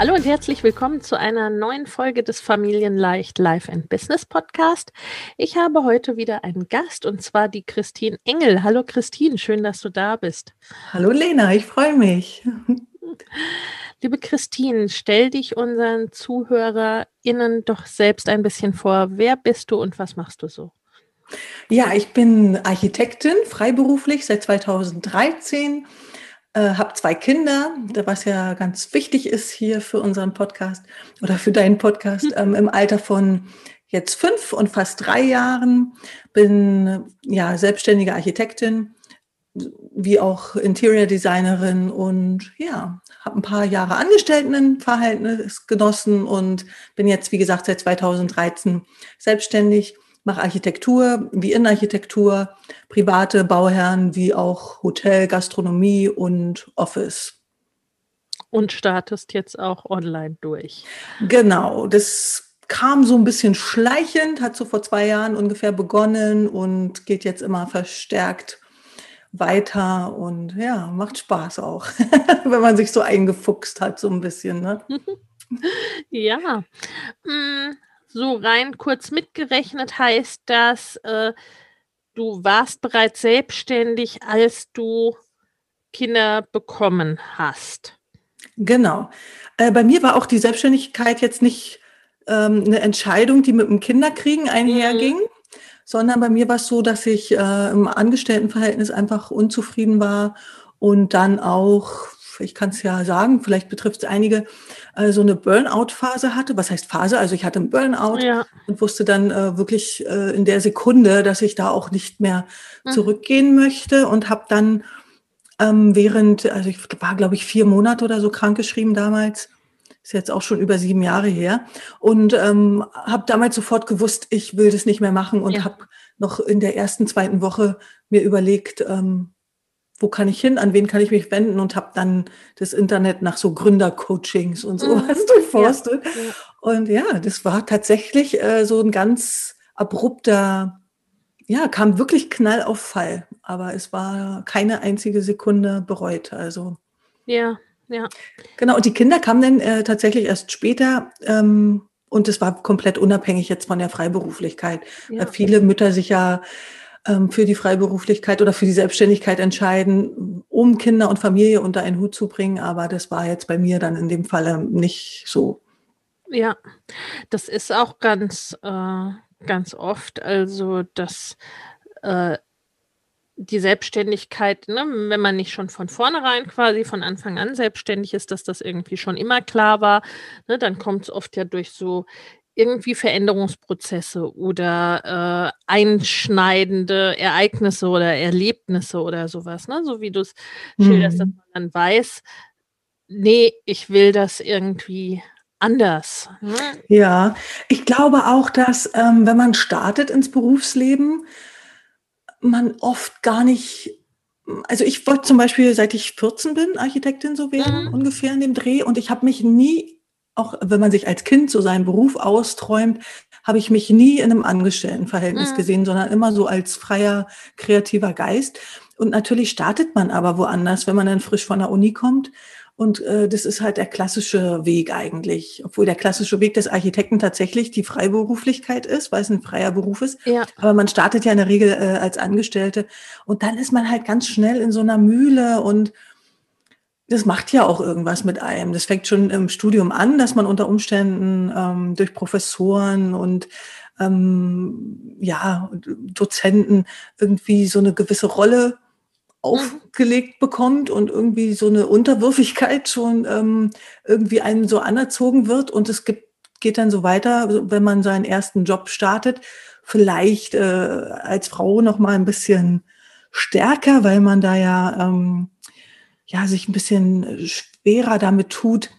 Hallo und herzlich willkommen zu einer neuen Folge des Familienleicht Life and Business Podcast. Ich habe heute wieder einen Gast und zwar die Christine Engel. Hallo Christine, schön, dass du da bist. Hallo Lena, ich freue mich. Liebe Christine, stell dich unseren ZuhörerInnen doch selbst ein bisschen vor. Wer bist du und was machst du so? Ja, ich bin Architektin, freiberuflich seit 2013 äh, habe zwei Kinder, was ja ganz wichtig ist hier für unseren Podcast oder für deinen Podcast, hm. ähm, im Alter von jetzt fünf und fast drei Jahren. Bin ja selbstständige Architektin, wie auch Interior Designerin und ja, habe ein paar Jahre Angestelltenverhältnis genossen und bin jetzt, wie gesagt, seit 2013 selbstständig mache Architektur wie Innenarchitektur, private Bauherren wie auch Hotel, Gastronomie und Office. Und startest jetzt auch online durch. Genau, das kam so ein bisschen schleichend, hat so vor zwei Jahren ungefähr begonnen und geht jetzt immer verstärkt weiter und ja, macht Spaß auch, wenn man sich so eingefuchst hat, so ein bisschen. Ne? ja. So rein kurz mitgerechnet heißt das, äh, du warst bereits selbstständig, als du Kinder bekommen hast. Genau. Äh, bei mir war auch die Selbstständigkeit jetzt nicht ähm, eine Entscheidung, die mit dem Kinderkriegen einherging, mhm. sondern bei mir war es so, dass ich äh, im Angestelltenverhältnis einfach unzufrieden war und dann auch ich kann es ja sagen, vielleicht betrifft es einige, äh, so eine Burnout-Phase hatte. Was heißt Phase? Also ich hatte einen Burnout ja. und wusste dann äh, wirklich äh, in der Sekunde, dass ich da auch nicht mehr mhm. zurückgehen möchte und habe dann ähm, während, also ich war, glaube ich, vier Monate oder so krankgeschrieben damals. Ist jetzt auch schon über sieben Jahre her. Und ähm, habe damals sofort gewusst, ich will das nicht mehr machen und ja. habe noch in der ersten, zweiten Woche mir überlegt, ähm, wo kann ich hin, an wen kann ich mich wenden und habe dann das Internet nach so Gründercoachings und sowas mhm. durchforstet. Ja, ja. Und ja, das war tatsächlich äh, so ein ganz abrupter, ja, kam wirklich Knall auf Fall, aber es war keine einzige Sekunde bereut. Also ja, ja. Genau, und die Kinder kamen dann äh, tatsächlich erst später. Ähm, und es war komplett unabhängig jetzt von der Freiberuflichkeit, ja. weil viele Mütter sich ja für die Freiberuflichkeit oder für die Selbstständigkeit entscheiden, um Kinder und Familie unter einen Hut zu bringen. Aber das war jetzt bei mir dann in dem Falle nicht so. Ja, das ist auch ganz, äh, ganz oft, also dass äh, die Selbstständigkeit, ne, wenn man nicht schon von vornherein quasi von Anfang an selbstständig ist, dass das irgendwie schon immer klar war, ne, dann kommt es oft ja durch so irgendwie Veränderungsprozesse oder äh, einschneidende Ereignisse oder Erlebnisse oder sowas, ne? so wie du es mhm. schilderst, dass mhm. man dann weiß, nee, ich will das irgendwie anders. Ne? Ja, ich glaube auch, dass ähm, wenn man startet ins Berufsleben, man oft gar nicht also ich wollte zum Beispiel, seit ich 14 bin, Architektin so werden, mhm. ungefähr in dem Dreh. Und ich habe mich nie auch wenn man sich als Kind so seinen Beruf austräumt, habe ich mich nie in einem Angestelltenverhältnis mhm. gesehen, sondern immer so als freier, kreativer Geist. Und natürlich startet man aber woanders, wenn man dann frisch von der Uni kommt Und äh, das ist halt der klassische Weg eigentlich, obwohl der klassische Weg des Architekten tatsächlich die Freiberuflichkeit ist, weil es ein freier Beruf ist. Ja. Aber man startet ja in der Regel äh, als Angestellte und dann ist man halt ganz schnell in so einer Mühle und das macht ja auch irgendwas mit einem. Das fängt schon im Studium an, dass man unter Umständen ähm, durch Professoren und ähm, ja, Dozenten irgendwie so eine gewisse Rolle aufgelegt bekommt und irgendwie so eine Unterwürfigkeit schon ähm, irgendwie einem so anerzogen wird und es gibt, geht dann so weiter, wenn man seinen ersten Job startet, vielleicht äh, als Frau noch mal ein bisschen stärker, weil man da ja ähm, ja sich ein bisschen schwerer damit tut,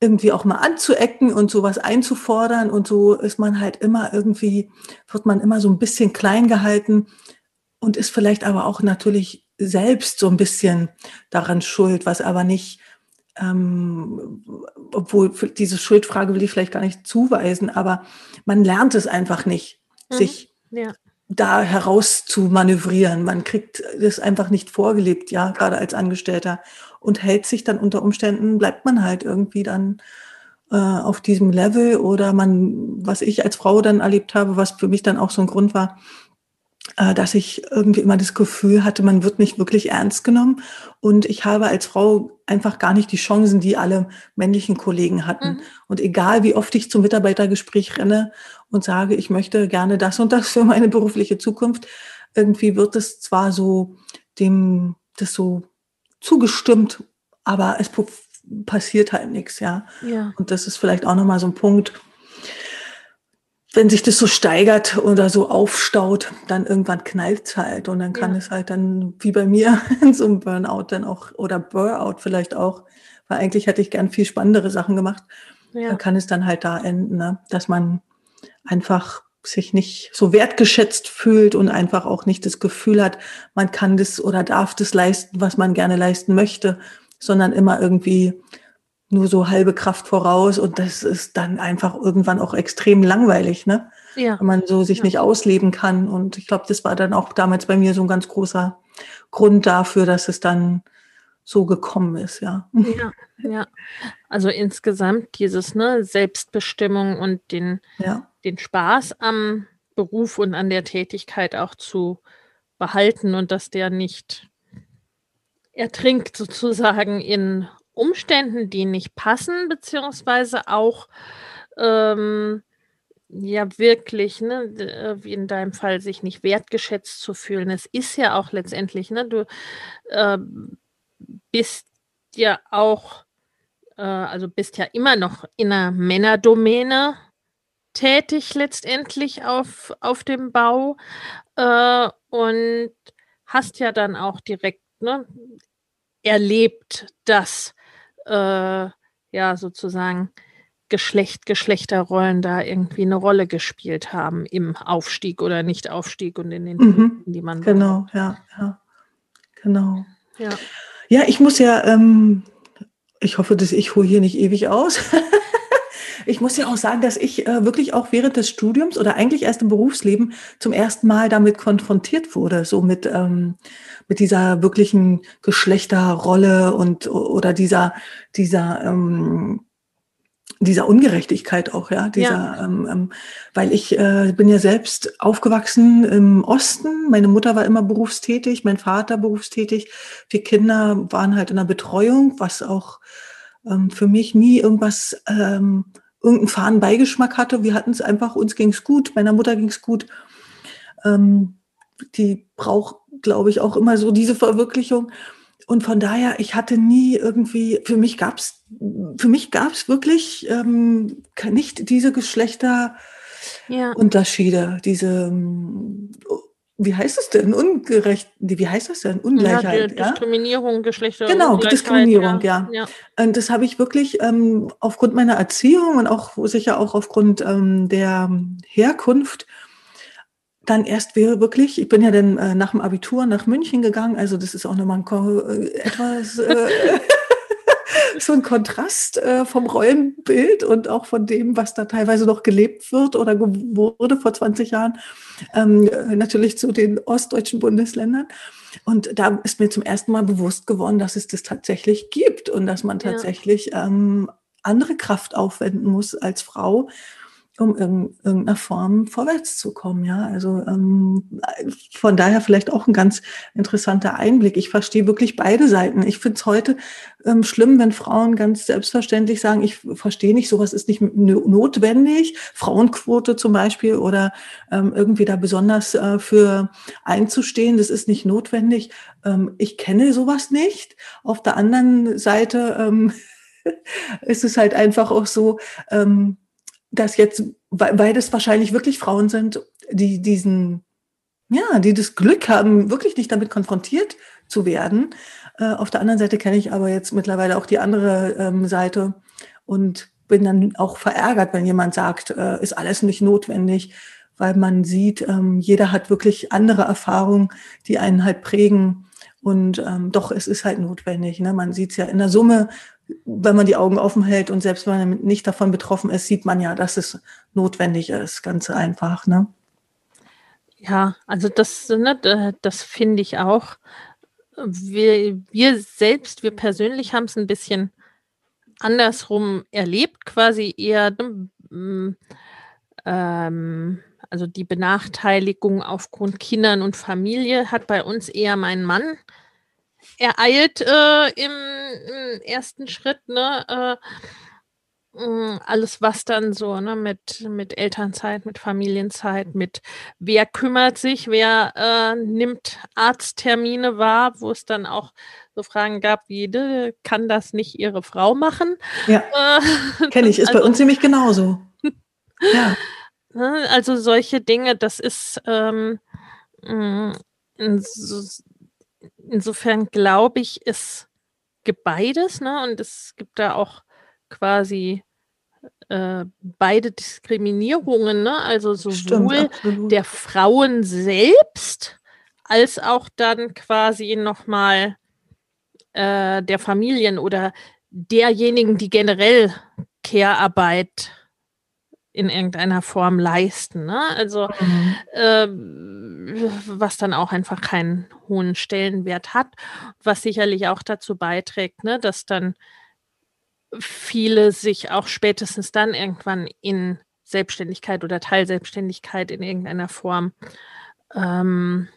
irgendwie auch mal anzuecken und sowas einzufordern und so ist man halt immer irgendwie wird man immer so ein bisschen klein gehalten und ist vielleicht aber auch natürlich selbst so ein bisschen daran schuld, was aber nicht, ähm, obwohl diese Schuldfrage will ich vielleicht gar nicht zuweisen, aber man lernt es einfach nicht, mhm. sich ja. Da heraus zu manövrieren. Man kriegt das einfach nicht vorgelebt, ja, gerade als Angestellter und hält sich dann unter Umständen, bleibt man halt irgendwie dann äh, auf diesem Level oder man, was ich als Frau dann erlebt habe, was für mich dann auch so ein Grund war, äh, dass ich irgendwie immer das Gefühl hatte, man wird nicht wirklich ernst genommen. Und ich habe als Frau einfach gar nicht die Chancen, die alle männlichen Kollegen hatten. Mhm. Und egal, wie oft ich zum Mitarbeitergespräch renne und sage, ich möchte gerne das und das für meine berufliche Zukunft, irgendwie wird es zwar so dem, das so zugestimmt, aber es passiert halt nichts, ja. ja. Und das ist vielleicht auch nochmal so ein Punkt, wenn sich das so steigert oder so aufstaut, dann irgendwann knallt es halt und dann kann ja. es halt dann, wie bei mir, in so einem Burnout dann auch oder Burnout vielleicht auch, weil eigentlich hätte ich gern viel spannendere Sachen gemacht, ja. dann kann es dann halt da enden, ne? dass man einfach sich nicht so wertgeschätzt fühlt und einfach auch nicht das Gefühl hat, man kann das oder darf das leisten, was man gerne leisten möchte, sondern immer irgendwie nur so halbe Kraft voraus und das ist dann einfach irgendwann auch extrem langweilig, ne? Ja. Wenn man so sich ja. nicht ausleben kann. Und ich glaube, das war dann auch damals bei mir so ein ganz großer Grund dafür, dass es dann so gekommen ist, ja. Ja, ja. Also insgesamt dieses ne, Selbstbestimmung und den, ja. Den Spaß am Beruf und an der Tätigkeit auch zu behalten und dass der nicht ertrinkt sozusagen in Umständen, die nicht passen, beziehungsweise auch ähm, ja wirklich, ne, äh, wie in deinem Fall, sich nicht wertgeschätzt zu fühlen. Es ist ja auch letztendlich, ne, du äh, bist ja auch, äh, also bist ja immer noch in einer Männerdomäne tätig letztendlich auf, auf dem Bau äh, und hast ja dann auch direkt ne, erlebt, dass äh, ja sozusagen Geschlecht, Geschlechterrollen da irgendwie eine Rolle gespielt haben im Aufstieg oder Nicht-Aufstieg und in den mhm. die man genau, ja, ja, genau. Ja. ja, ich muss ja, ähm, ich hoffe, dass ich hole hier nicht ewig aus. ich muss ja auch sagen, dass ich äh, wirklich auch während des Studiums oder eigentlich erst im Berufsleben zum ersten Mal damit konfrontiert wurde, so mit ähm, mit dieser wirklichen Geschlechterrolle und oder dieser, dieser, ähm, dieser Ungerechtigkeit auch, ja, dieser, ja. Ähm, ähm, weil ich äh, bin ja selbst aufgewachsen im Osten. Meine Mutter war immer berufstätig, mein Vater berufstätig. Wir Kinder waren halt in der Betreuung, was auch ähm, für mich nie irgendwas, ähm, irgendeinen fahren Beigeschmack hatte. Wir hatten es einfach, uns ging es gut, meiner Mutter ging es gut. Ähm, die braucht glaube ich, auch immer so diese Verwirklichung. Und von daher, ich hatte nie irgendwie, für mich gab es, für mich gab es wirklich ähm, nicht diese Geschlechterunterschiede, ja. diese, ähm, wie heißt es denn, ungerecht, wie heißt das denn, Ungleichheit? Ja, Diskriminierung, Geschlechter. Genau, Diskriminierung, ja. ja. Und das habe ich wirklich ähm, aufgrund meiner Erziehung und auch sicher auch aufgrund ähm, der Herkunft dann erst wäre wirklich, ich bin ja dann äh, nach dem Abitur nach München gegangen, also das ist auch nochmal ein, äh, etwas äh, so ein Kontrast äh, vom Rollenbild und auch von dem, was da teilweise noch gelebt wird oder wurde vor 20 Jahren, ähm, natürlich zu den ostdeutschen Bundesländern. Und da ist mir zum ersten Mal bewusst geworden, dass es das tatsächlich gibt und dass man tatsächlich ja. ähm, andere Kraft aufwenden muss als Frau, um in irgendeiner Form vorwärts zu kommen. Ja, also ähm, von daher vielleicht auch ein ganz interessanter Einblick. Ich verstehe wirklich beide Seiten. Ich finde es heute ähm, schlimm, wenn Frauen ganz selbstverständlich sagen, ich verstehe nicht, sowas ist nicht notwendig. Frauenquote zum Beispiel oder ähm, irgendwie da besonders äh, für einzustehen, das ist nicht notwendig. Ähm, ich kenne sowas nicht. Auf der anderen Seite ähm, ist es halt einfach auch so, ähm, dass jetzt, weil, das wahrscheinlich wirklich Frauen sind, die diesen, ja, die das Glück haben, wirklich nicht damit konfrontiert zu werden. Äh, auf der anderen Seite kenne ich aber jetzt mittlerweile auch die andere ähm, Seite und bin dann auch verärgert, wenn jemand sagt, äh, ist alles nicht notwendig, weil man sieht, ähm, jeder hat wirklich andere Erfahrungen, die einen halt prägen. Und ähm, doch, es ist halt notwendig. Ne? Man sieht es ja in der Summe, wenn man die Augen offen hält und selbst wenn man nicht davon betroffen ist, sieht man ja, dass es notwendig ist, ganz einfach. Ne? Ja, also das, ne, das finde ich auch. Wir, wir selbst, wir persönlich haben es ein bisschen andersrum erlebt, quasi eher, ne, ähm, also die Benachteiligung aufgrund Kindern und Familie hat bei uns eher mein Mann ereilt äh, im, im, ersten Schritt, ne? Äh, mm, alles, was dann so, ne, mit, mit Elternzeit, mit Familienzeit, mit wer kümmert sich, wer äh, nimmt Arzttermine wahr, wo es dann auch so Fragen gab wie, kann das nicht ihre Frau machen? Ja, äh, kenne ich, ist also, bei uns nämlich genauso. ja. Ne, also solche Dinge, das ist ähm, mm, so, insofern glaube ich, es gibt beides, ne? Und es gibt da auch quasi äh, beide Diskriminierungen, ne? Also sowohl Stimmt, der Frauen selbst als auch dann quasi nochmal äh, der Familien oder derjenigen, die generell Care-Arbeit in irgendeiner Form leisten. Ne? Also mhm. äh, was dann auch einfach keinen hohen Stellenwert hat, was sicherlich auch dazu beiträgt, ne, dass dann viele sich auch spätestens dann irgendwann in Selbstständigkeit oder Teilselbstständigkeit in irgendeiner Form ähm,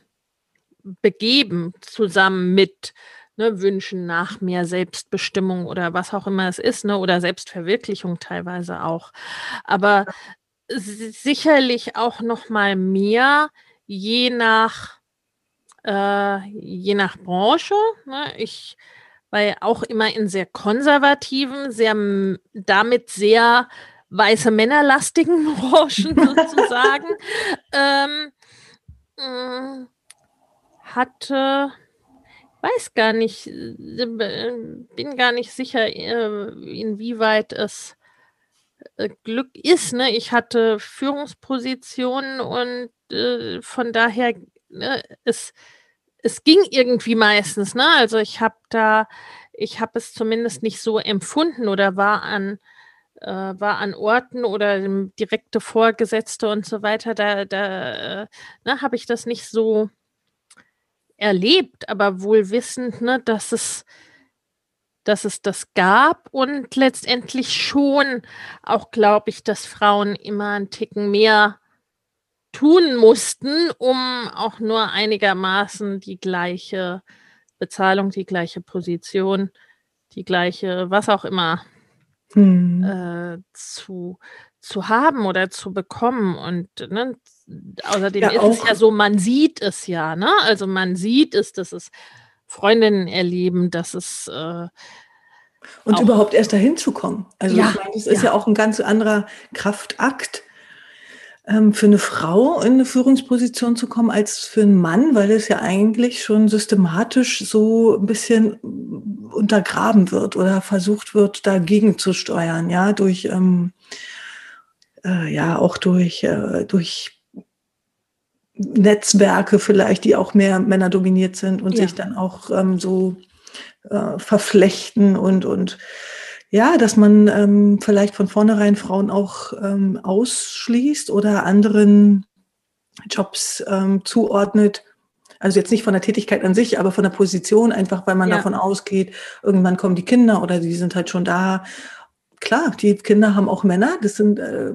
begeben, zusammen mit ne, Wünschen nach mehr Selbstbestimmung oder was auch immer es ist, ne, oder Selbstverwirklichung teilweise auch. Aber sicherlich auch noch mal mehr, je nach äh, je nach Branche. Ne? Ich war ja auch immer in sehr konservativen, sehr damit sehr weiße Männerlastigen Branchen sozusagen. ähm, äh, hatte weiß gar nicht, äh, bin gar nicht sicher, äh, inwieweit es äh, Glück ist. Ne? Ich hatte Führungspositionen und äh, von daher, ne, es, es ging irgendwie meistens. Ne? Also ich habe da, ich habe es zumindest nicht so empfunden oder war an äh, war an Orten oder direkte Vorgesetzte und so weiter, da, da äh, ne, habe ich das nicht so erlebt, aber wohl wissend, ne, dass es, dass es das gab und letztendlich schon auch, glaube ich, dass Frauen immer einen Ticken mehr tun mussten, um auch nur einigermaßen die gleiche Bezahlung, die gleiche Position, die gleiche, was auch immer, hm. äh, zu, zu haben oder zu bekommen. Und ne, außerdem ja, ist auch. es ja so, man sieht es ja, ne? Also man sieht es, dass es Freundinnen erleben, dass es äh, und überhaupt erst dahin zu kommen. Also ja, ich meine, das ist ja. ja auch ein ganz anderer Kraftakt ähm, für eine Frau in eine Führungsposition zu kommen als für einen Mann, weil es ja eigentlich schon systematisch so ein bisschen untergraben wird oder versucht wird, dagegen zu steuern, ja, durch ähm, äh, ja auch durch, äh, durch Netzwerke vielleicht, die auch mehr Männer dominiert sind und ja. sich dann auch ähm, so äh, verflechten und, und ja, dass man ähm, vielleicht von vornherein Frauen auch ähm, ausschließt oder anderen Jobs ähm, zuordnet, Also jetzt nicht von der Tätigkeit an sich, aber von der Position, einfach weil man ja. davon ausgeht, irgendwann kommen die Kinder oder die sind halt schon da. Klar, die Kinder haben auch Männer, das sind äh,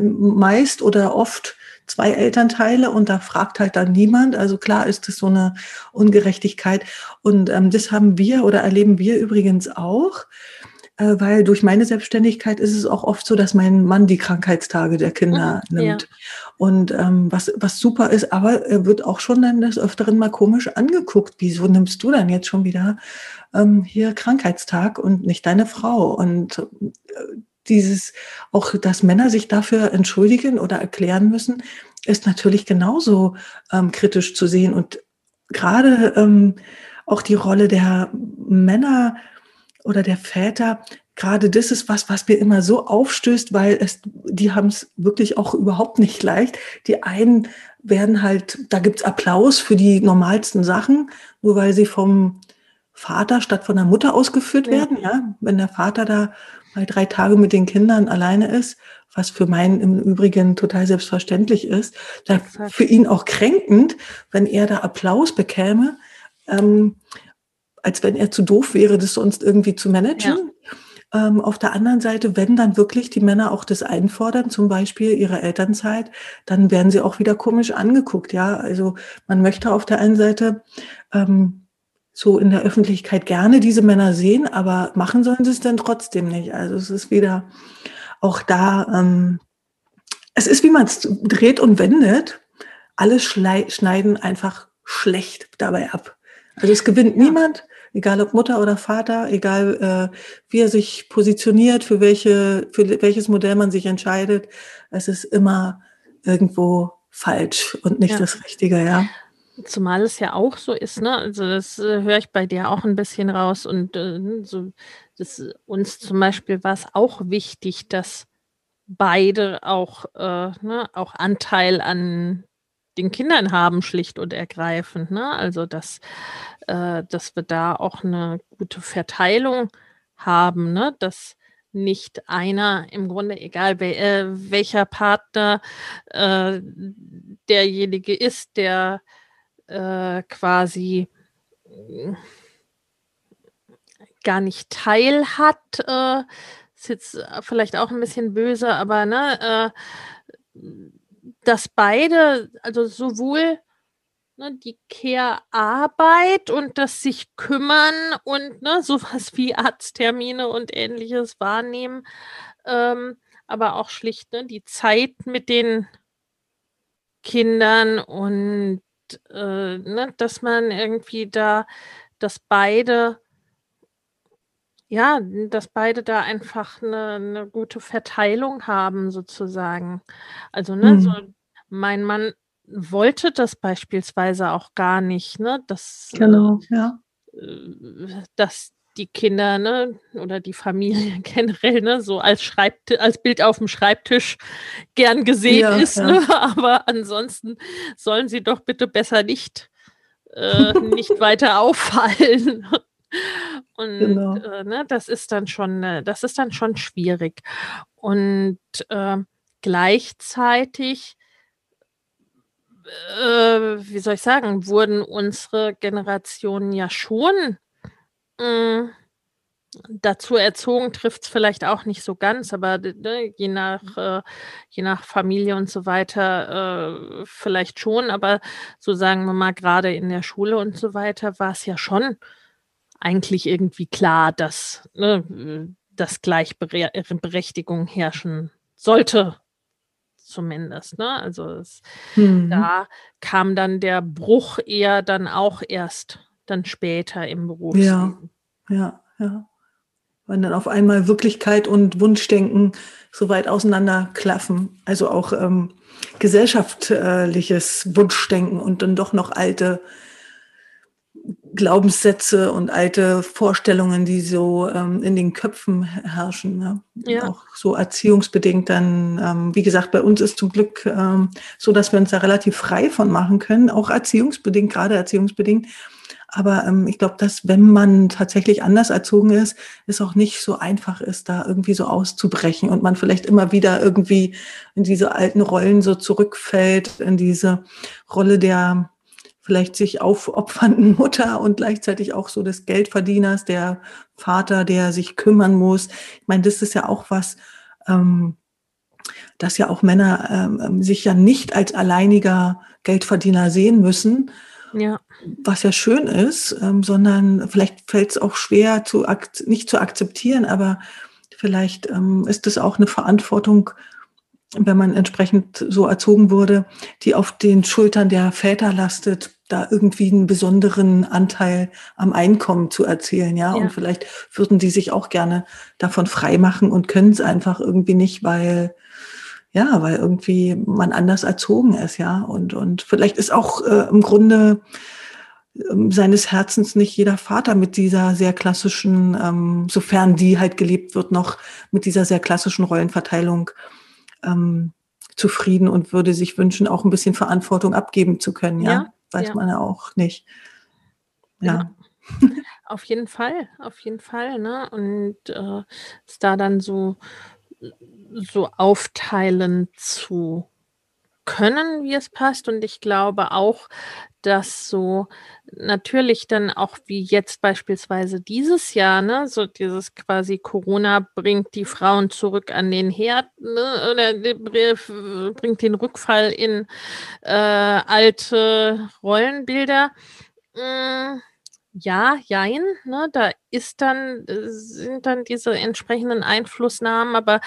meist oder oft zwei Elternteile und da fragt halt dann niemand. Also klar ist das so eine Ungerechtigkeit. Und ähm, das haben wir oder erleben wir übrigens auch, äh, weil durch meine Selbstständigkeit ist es auch oft so, dass mein Mann die Krankheitstage der Kinder mhm, nimmt. Ja. Und ähm, was, was super ist, aber er wird auch schon dann des Öfteren mal komisch angeguckt. Wieso nimmst du dann jetzt schon wieder ähm, hier Krankheitstag und nicht deine Frau? Und äh, dieses, auch dass Männer sich dafür entschuldigen oder erklären müssen, ist natürlich genauso ähm, kritisch zu sehen. Und gerade ähm, auch die Rolle der Männer oder der Väter, gerade das ist was, was mir immer so aufstößt, weil es, die haben es wirklich auch überhaupt nicht leicht. Die einen werden halt, da gibt's Applaus für die normalsten Sachen, nur weil sie vom Vater statt von der Mutter ausgeführt ja. werden. Ja, wenn der Vater da mal drei Tage mit den Kindern alleine ist, was für meinen im Übrigen total selbstverständlich ist, da für ihn auch kränkend, wenn er da Applaus bekäme. Ähm, als wenn er zu doof wäre, das sonst irgendwie zu managen. Ja. Ähm, auf der anderen Seite, wenn dann wirklich die Männer auch das einfordern, zum Beispiel ihre Elternzeit, dann werden sie auch wieder komisch angeguckt. Ja, also man möchte auf der einen Seite ähm, so in der Öffentlichkeit gerne diese Männer sehen, aber machen sollen sie es dann trotzdem nicht. Also es ist wieder auch da, ähm, es ist wie man es dreht und wendet. Alle schneiden einfach schlecht dabei ab. Also es gewinnt ja. niemand, egal ob Mutter oder Vater, egal äh, wie er sich positioniert, für welche, für welches Modell man sich entscheidet. Es ist immer irgendwo falsch und nicht ja. das Richtige, ja. Zumal es ja auch so ist, ne? Also das äh, höre ich bei dir auch ein bisschen raus und äh, so, das, uns zum Beispiel war es auch wichtig, dass beide auch, äh, ne, auch Anteil an den Kindern haben, schlicht und ergreifend. Ne? Also, dass, äh, dass wir da auch eine gute Verteilung haben, ne? dass nicht einer im Grunde, egal äh, welcher Partner äh, derjenige ist, der äh, quasi äh, gar nicht teil hat, äh, ist jetzt vielleicht auch ein bisschen böse, aber ne, äh, dass beide, also sowohl ne, die Care-Arbeit und das sich kümmern und ne, sowas wie Arzttermine und ähnliches wahrnehmen, ähm, aber auch schlicht ne, die Zeit mit den Kindern und äh, ne, dass man irgendwie da, dass beide ja, dass beide da einfach eine 'ne gute Verteilung haben sozusagen. Also, ne, so Mhm. mein Mann wollte das beispielsweise auch gar nicht, ne, dass, äh, Genau, ja. äh, dass die Kinder, ne, oder die Familie generell, ne, so als Schreibt als Bild auf dem Schreibtisch gern gesehen Ja, ist, ja. ne? Aber ansonsten sollen sie doch bitte besser nicht äh, nicht weiter auffallen. Und Genau. äh, ne, das ist dann schon, äh, das ist dann schon schwierig. Und äh, gleichzeitig, äh, wie soll ich sagen, wurden unsere Generationen ja schon mh, dazu erzogen, trifft es vielleicht auch nicht so ganz, aber ne, je nach, äh, je nach Familie und so weiter äh, vielleicht schon, aber so sagen wir mal, gerade in der Schule und so weiter war es ja schon eigentlich irgendwie klar, dass, ne, dass Gleichberechtigung herrschen sollte, zumindest. Ne? Also es, Mhm. da kam dann der Bruch eher dann auch erst dann später im Ja, Berufsleben. ja, ja. Wenn dann auf einmal Wirklichkeit und Wunschdenken so weit auseinanderklaffen. Also auch ähm, gesellschaftliches Wunschdenken und dann doch noch alte Glaubenssätze und alte Vorstellungen, die so ähm, in den Köpfen herrschen. Ne? Ja. Auch so erziehungsbedingt dann, ähm, wie gesagt, bei uns ist zum Glück ähm, so, dass wir uns da relativ frei von machen können, auch erziehungsbedingt, gerade erziehungsbedingt. Aber ähm, ich glaube, dass wenn man tatsächlich anders erzogen ist, es auch nicht so einfach ist, da irgendwie so auszubrechen und man vielleicht immer wieder irgendwie in diese alten Rollen so zurückfällt, in diese Rolle der vielleicht sich aufopfernden Mutter und gleichzeitig auch so des Geldverdieners, der Vater, der sich kümmern muss. Ich meine, das ist ja auch was, ähm, dass ja auch Männer ähm, ähm sich ja nicht als alleiniger Geldverdiener sehen müssen, ja. was ja schön ist, ähm, sondern vielleicht fällt es auch schwer, zu nicht zu akzeptieren, aber vielleicht ähm, ist es auch eine Verantwortung, wenn man entsprechend so erzogen wurde, die auf den Schultern der Väter lastet, da irgendwie einen besonderen Anteil am Einkommen zu erzielen, ja. ja. Und vielleicht würden die sich auch gerne davon frei machen und können es einfach irgendwie nicht, weil ja, weil irgendwie man anders erzogen ist, ja. Und, und vielleicht ist auch äh, im Grunde äh, seines Herzens nicht jeder Vater mit dieser sehr klassischen, ähm, sofern die halt gelebt wird, noch mit dieser sehr klassischen Rollenverteilung ähm, zufrieden und würde sich wünschen, auch ein bisschen Verantwortung abgeben zu können, ja. ja Weiß ja. man ja auch nicht. Ja. ja. Auf jeden Fall, auf jeden Fall, ne? Und äh, ist da dann so so aufteilen zu können, wie es passt. Und ich glaube auch, dass so natürlich dann auch wie jetzt beispielsweise dieses Jahr, ne, so dieses quasi Corona bringt die Frauen zurück an den Herd, ne, oder bringt den Rückfall in äh, alte Rollenbilder. Hm, ja, jein, ne, da ist dann, sind dann diese entsprechenden Einflussnahmen, aber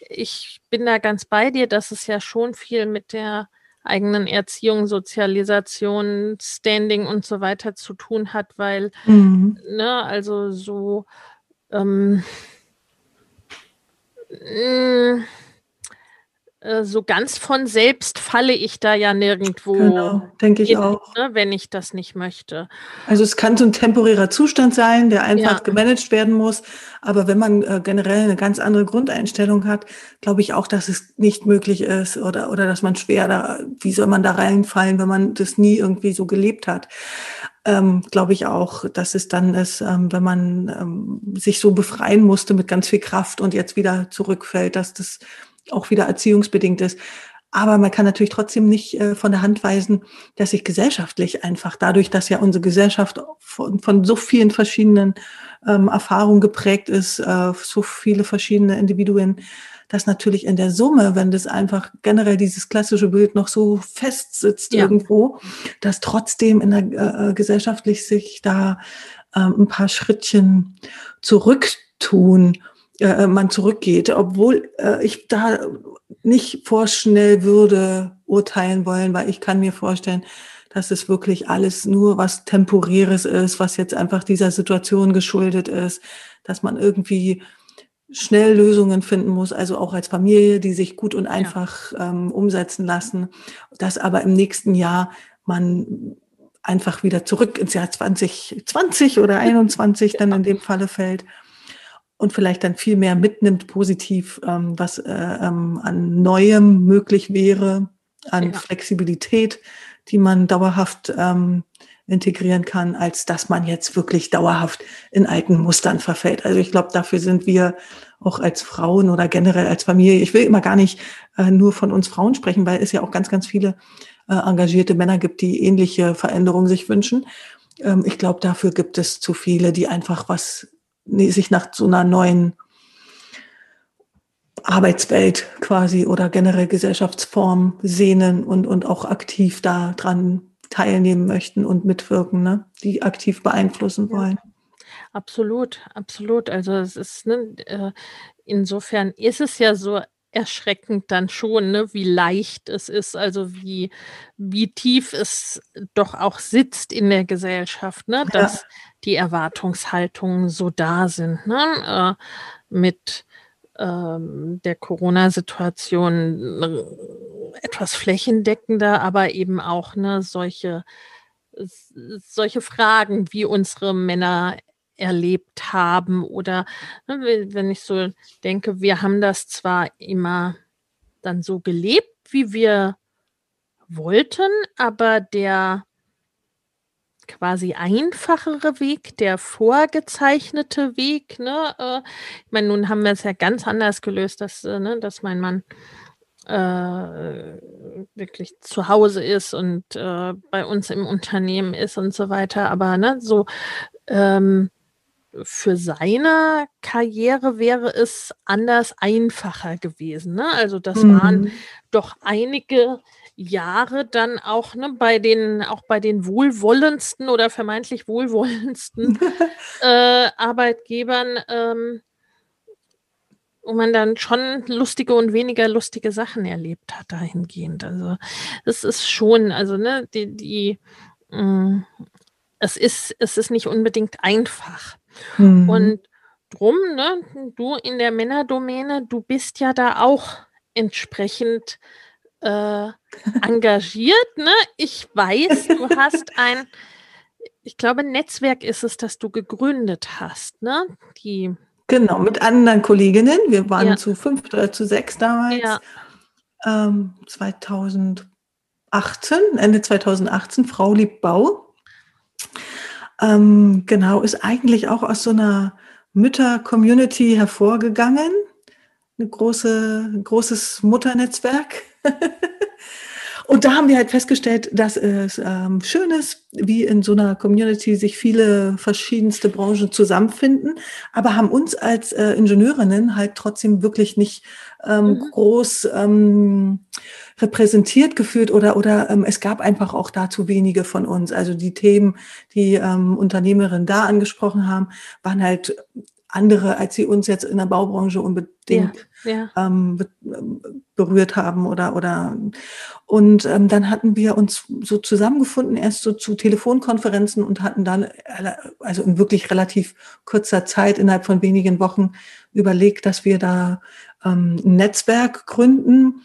ich bin da ganz bei dir, dass es ja schon viel mit der eigenen Erziehung, Sozialisation, Standing und so weiter zu tun hat, weil, mhm. ne, also so, ähm, mh, äh, so ganz von selbst falle ich da ja nirgendwo. Genau, denke ich hin, auch. Ne, wenn ich das nicht möchte. Also es kann so ein temporärer Zustand sein, der einfach ja. gemanagt werden muss. Aber wenn man äh, generell eine ganz andere Grundeinstellung hat, glaube ich auch, dass es nicht möglich ist oder, oder dass man schwer da, wie soll man da reinfallen, wenn man das nie irgendwie so gelebt hat. Ähm, glaube ich auch, dass es dann ist, ähm, wenn man ähm, sich so befreien musste mit ganz viel Kraft und jetzt wieder zurückfällt, dass das auch wieder erziehungsbedingt ist. Aber man kann natürlich trotzdem nicht äh, von der Hand weisen, dass sich gesellschaftlich einfach dadurch, dass ja unsere Gesellschaft von, von so vielen verschiedenen ähm, Erfahrungen geprägt ist, äh, so viele verschiedene Individuen, dass natürlich in der Summe, wenn das einfach generell dieses klassische Bild noch so fest sitzt ja. irgendwo, dass trotzdem in der äh, äh gesellschaftlich sich da ähm, ein paar Schrittchen zurücktun äh, man zurückgeht, obwohl äh, ich da nicht vorschnell würde urteilen wollen, weil ich kann mir vorstellen, dass es wirklich alles nur was Temporäres ist, was jetzt einfach dieser Situation geschuldet ist, dass man irgendwie schnell Lösungen finden muss, also auch als Familie, die sich gut und einfach ja. ähm, umsetzen lassen, dass aber im nächsten Jahr man einfach wieder zurück ins Jahr 2020 oder 21 dann in dem Falle fällt und vielleicht dann viel mehr mitnimmt positiv, ähm, was äh, ähm, an Neuem möglich wäre, an ja. Flexibilität, die man dauerhaft ähm, integrieren kann, als dass man jetzt wirklich dauerhaft in alten Mustern verfällt. Also ich glaube, dafür sind wir auch als Frauen oder generell als Familie. Ich will immer gar nicht äh, nur von uns Frauen sprechen, weil es ja auch ganz, ganz viele äh, engagierte Männer gibt, die ähnliche Veränderungen sich wünschen. Ähm, ich glaube, dafür gibt es zu viele, die einfach was sich nach so einer neuen Arbeitswelt quasi oder generell Gesellschaftsform sehnen und, und auch aktiv daran teilnehmen möchten und mitwirken, ne? die aktiv beeinflussen wollen. Ja. Absolut, absolut. Also es ist, ne, äh, insofern ist es ja so erschreckend dann schon, ne, wie leicht es ist, also wie, wie tief es doch auch sitzt in der Gesellschaft, ne, dass ja. die Erwartungshaltungen so da sind, ne, äh, mit ähm, der Corona-Situation äh, etwas flächendeckender, aber eben auch ne, solche, solche Fragen, wie unsere Männer erlebt haben oder ne, wenn ich so denke, wir haben das zwar immer dann so gelebt, wie wir wollten, aber der quasi einfachere Weg, der vorgezeichnete Weg, ne, äh, ich meine, nun haben wir es ja ganz anders gelöst, dass, äh, ne, dass mein Mann äh, wirklich zu Hause ist und äh, bei uns im Unternehmen ist und so weiter. Aber ne, so ähm, für seine Karriere wäre es anders einfacher gewesen. Ne? Also das mhm. waren doch einige Jahre dann auch ne, bei den auch bei den wohlwollendsten oder vermeintlich wohlwollendsten äh, Arbeitgebern, ähm, wo man dann schon lustige und weniger lustige Sachen erlebt hat dahingehend. Also es ist schon, also ne, die, die mh, mm, es ist, es ist nicht unbedingt einfach. Mhm. Und drum, ne, du in der Männerdomäne, du bist ja da auch entsprechend äh, engagiert. Ne? Ich weiß, du hast ein, ich glaube, Netzwerk ist es, das du gegründet hast, ne? Die genau, mit anderen Kolleginnen. Wir waren ja. zu fünf oder zu sechs damals. Ja. Ähm, 2018, Ende 2018, Frau liebt Bau. Ähm, genau, ist eigentlich auch aus so einer Mütter-Community hervorgegangen. Ein große, großes Mutternetzwerk. Und da haben wir halt festgestellt, dass es ähm, schön ist, wie in so einer Community sich viele verschiedenste Branchen zusammenfinden, aber haben uns als äh, Ingenieurinnen halt trotzdem wirklich nicht ähm, mhm. groß ähm, repräsentiert gefühlt oder, oder ähm, es gab einfach auch dazu wenige von uns. Also die Themen, die ähm, Unternehmerinnen da angesprochen haben, waren halt andere, als sie uns jetzt in der Baubranche unbedingt ja, ja. Ähm, berührt haben oder oder und ähm, dann hatten wir uns so zusammengefunden erst so zu Telefonkonferenzen und hatten dann also in wirklich relativ kurzer Zeit innerhalb von wenigen Wochen überlegt, dass wir da ähm, ein Netzwerk gründen.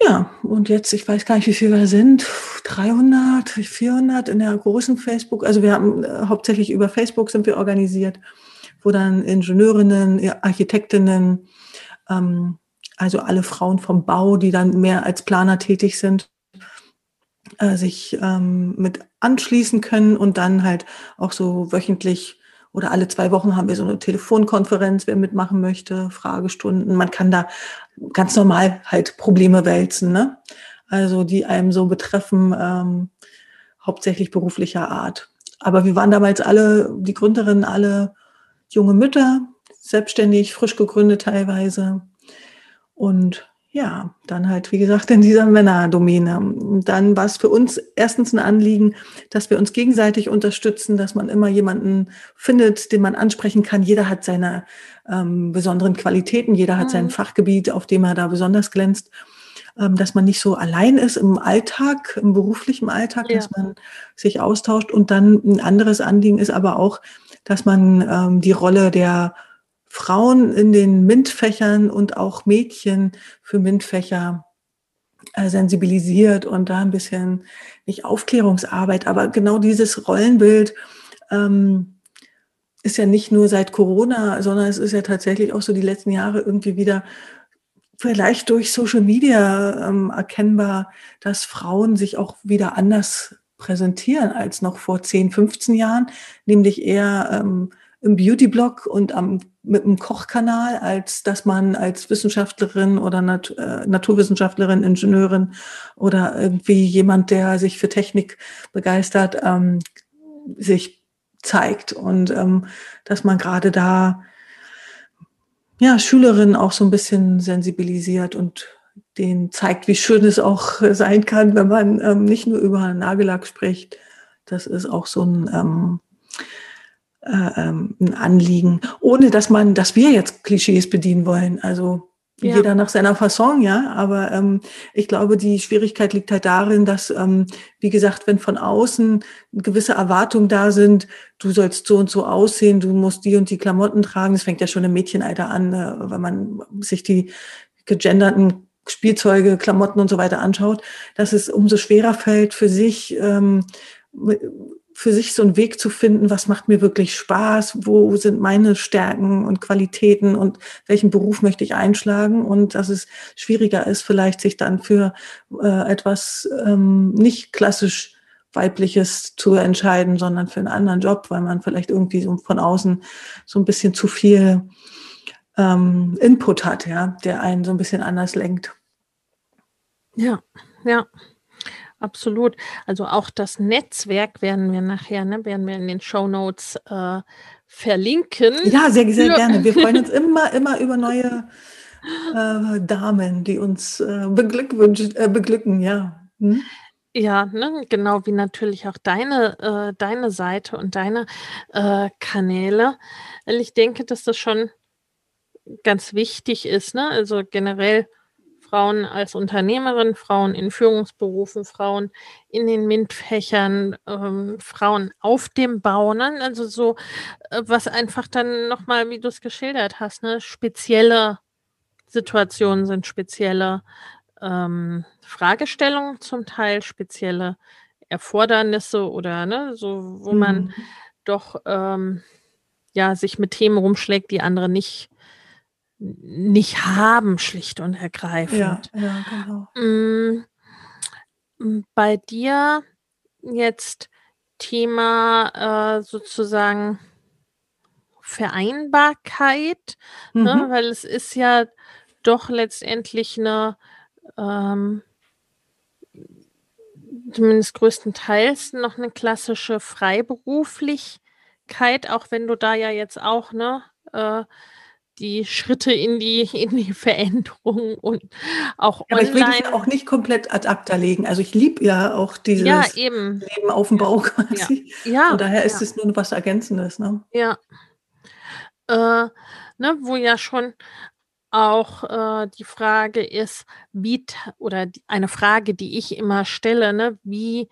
Ja, und jetzt, ich weiß gar nicht, wie viel wir sind, 300, 400 in der großen Facebook. Also wir haben äh, hauptsächlich über Facebook sind wir organisiert wo dann Ingenieurinnen, Architektinnen, ähm, also alle Frauen vom Bau, die dann mehr als Planer tätig sind, äh, sich ähm, mit anschließen können und dann halt auch so wöchentlich oder alle zwei Wochen haben wir so eine Telefonkonferenz, wer mitmachen möchte, Fragestunden. Man kann da ganz normal halt Probleme wälzen, ne? Also die einem so betreffen, ähm, hauptsächlich beruflicher Art. Aber wir waren damals alle, die Gründerinnen alle junge Mütter, selbstständig, frisch gegründet teilweise. Und ja, dann halt, wie gesagt, in dieser Männerdomäne. Dann war es für uns erstens ein Anliegen, dass wir uns gegenseitig unterstützen, dass man immer jemanden findet, den man ansprechen kann. Jeder hat seine ähm, besonderen Qualitäten, jeder hat mhm. sein Fachgebiet, auf dem er da besonders glänzt. Ähm, dass man nicht so allein ist im Alltag, im beruflichen Alltag, ja. dass man sich austauscht. Und dann ein anderes Anliegen ist aber auch, dass man ähm, die Rolle der Frauen in den MINT-Fächern und auch Mädchen für MINT-Fächer äh, sensibilisiert und da ein bisschen nicht Aufklärungsarbeit, aber genau dieses Rollenbild ähm, ist ja nicht nur seit Corona, sondern es ist ja tatsächlich auch so die letzten Jahre irgendwie wieder vielleicht durch Social Media ähm, erkennbar, dass Frauen sich auch wieder anders präsentieren als noch vor 10, 15 Jahren, nämlich eher ähm, im Beauty-Blog und am, mit einem Kochkanal, als dass man als Wissenschaftlerin oder Nat äh, Naturwissenschaftlerin, Ingenieurin oder irgendwie jemand, der sich für Technik begeistert, ähm, sich zeigt. Und ähm, dass man gerade da ja, Schülerinnen auch so ein bisschen sensibilisiert und den zeigt, wie schön es auch sein kann, wenn man ähm, nicht nur über Nagellack spricht. Das ist auch so ein, ähm, äh, ähm, ein Anliegen, ohne dass man, dass wir jetzt Klischees bedienen wollen. Also ja. jeder nach seiner Fasson, ja. Aber ähm, ich glaube, die Schwierigkeit liegt halt darin, dass, ähm, wie gesagt, wenn von außen gewisse Erwartungen da sind, du sollst so und so aussehen, du musst die und die Klamotten tragen. Das fängt ja schon im Mädchenalter an, äh, wenn man sich die gegenderten Spielzeuge, Klamotten und so weiter anschaut, dass es umso schwerer fällt, für sich, ähm, für sich so einen Weg zu finden, was macht mir wirklich Spaß, wo sind meine Stärken und Qualitäten und welchen Beruf möchte ich einschlagen und dass es schwieriger ist, vielleicht sich dann für äh, etwas ähm, nicht klassisch weibliches zu entscheiden, sondern für einen anderen Job, weil man vielleicht irgendwie so von außen so ein bisschen zu viel ähm, Input hat, ja, der einen so ein bisschen anders lenkt. Ja, ja. Absolut. Also auch das Netzwerk werden wir nachher, ne, werden wir in den Show Notes äh, verlinken. Ja, sehr, sehr gerne. Wir freuen uns immer, immer über neue äh, Damen, die uns äh, äh, beglücken, ja. Hm? Ja, ne, genau wie natürlich auch deine, äh, deine Seite und deine äh, Kanäle. Ich denke, dass das schon ganz wichtig ist, ne? Also generell Frauen als Unternehmerin, Frauen in Führungsberufen, Frauen in den MINT-Fächern, ähm, Frauen auf dem Bau, ne? also so, äh, was einfach dann nochmal, wie du es geschildert hast, ne? spezielle Situationen sind, spezielle ähm, Fragestellungen zum Teil, spezielle Erfordernisse oder ne, so, wo mhm. man doch ähm, ja sich mit Themen rumschlägt, die andere nicht nicht haben, schlicht und ergreifend. Ja, ja genau. Mm, mm, bei dir jetzt Thema äh, sozusagen Vereinbarkeit, ne? mhm. ne, weil es ist ja doch letztendlich eine, ähm, zumindest größtenteils noch eine klassische Freiberuflichkeit, auch wenn du da ja jetzt auch ne, äh, die Schritte in die, in die Veränderung und auch ja, online. Aber ich will das auch nicht komplett ad acta legen. Also ich liebe ja auch dieses ja, Leben auf dem Bau quasi. Ja. ja und daher ist es nur was Ergänzendes. Ne? Ja. Äh, ne, wo ja schon auch äh, die Frage ist, wie, oder eine Frage, die ich immer stelle, ne, wie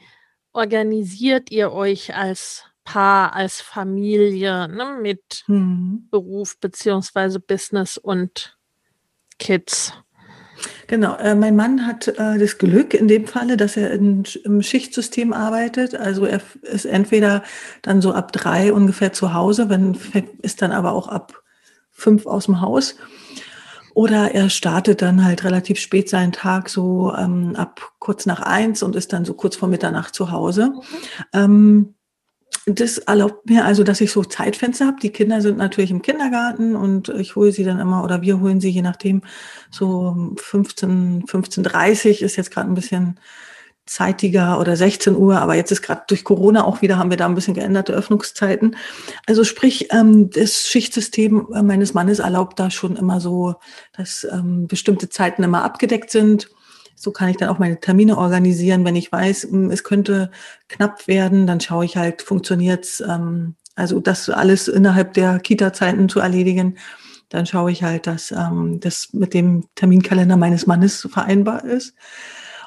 organisiert ihr euch als Paar, als Familie, ne, mit mhm. Beruf beziehungsweise Business und Kids. Genau, äh, mein Mann hat äh, das Glück in dem Falle, dass er in, im Schichtsystem arbeitet. Also er ist entweder dann so ab drei ungefähr zu Hause, wenn ist dann aber auch ab fünf aus dem Haus. Oder er startet dann halt relativ spät seinen Tag, so ähm, ab kurz nach eins und ist dann so kurz vor Mitternacht zu Hause. Mhm. Ähm, das erlaubt mir also, dass ich so Zeitfenster habe. Die Kinder sind natürlich im Kindergarten und ich hole sie dann immer oder wir holen sie je nachdem so 15, 15.30 ist jetzt gerade ein bisschen zeitiger oder 16 Uhr, aber jetzt ist gerade durch Corona auch wieder, haben wir da ein bisschen geänderte Öffnungszeiten. Also sprich, ähm, das Schichtsystem äh, meines Mannes erlaubt da schon immer so, dass ähm, bestimmte Zeiten immer abgedeckt sind so kann ich dann auch meine Termine organisieren. Wenn ich weiß, hm, es könnte knapp werden, dann schaue ich halt, funktioniert's. Ähm, also das alles innerhalb der Kita-Zeiten zu erledigen. Dann schaue ich halt, dass ähm, das mit dem Terminkalender meines Mannes vereinbar ist.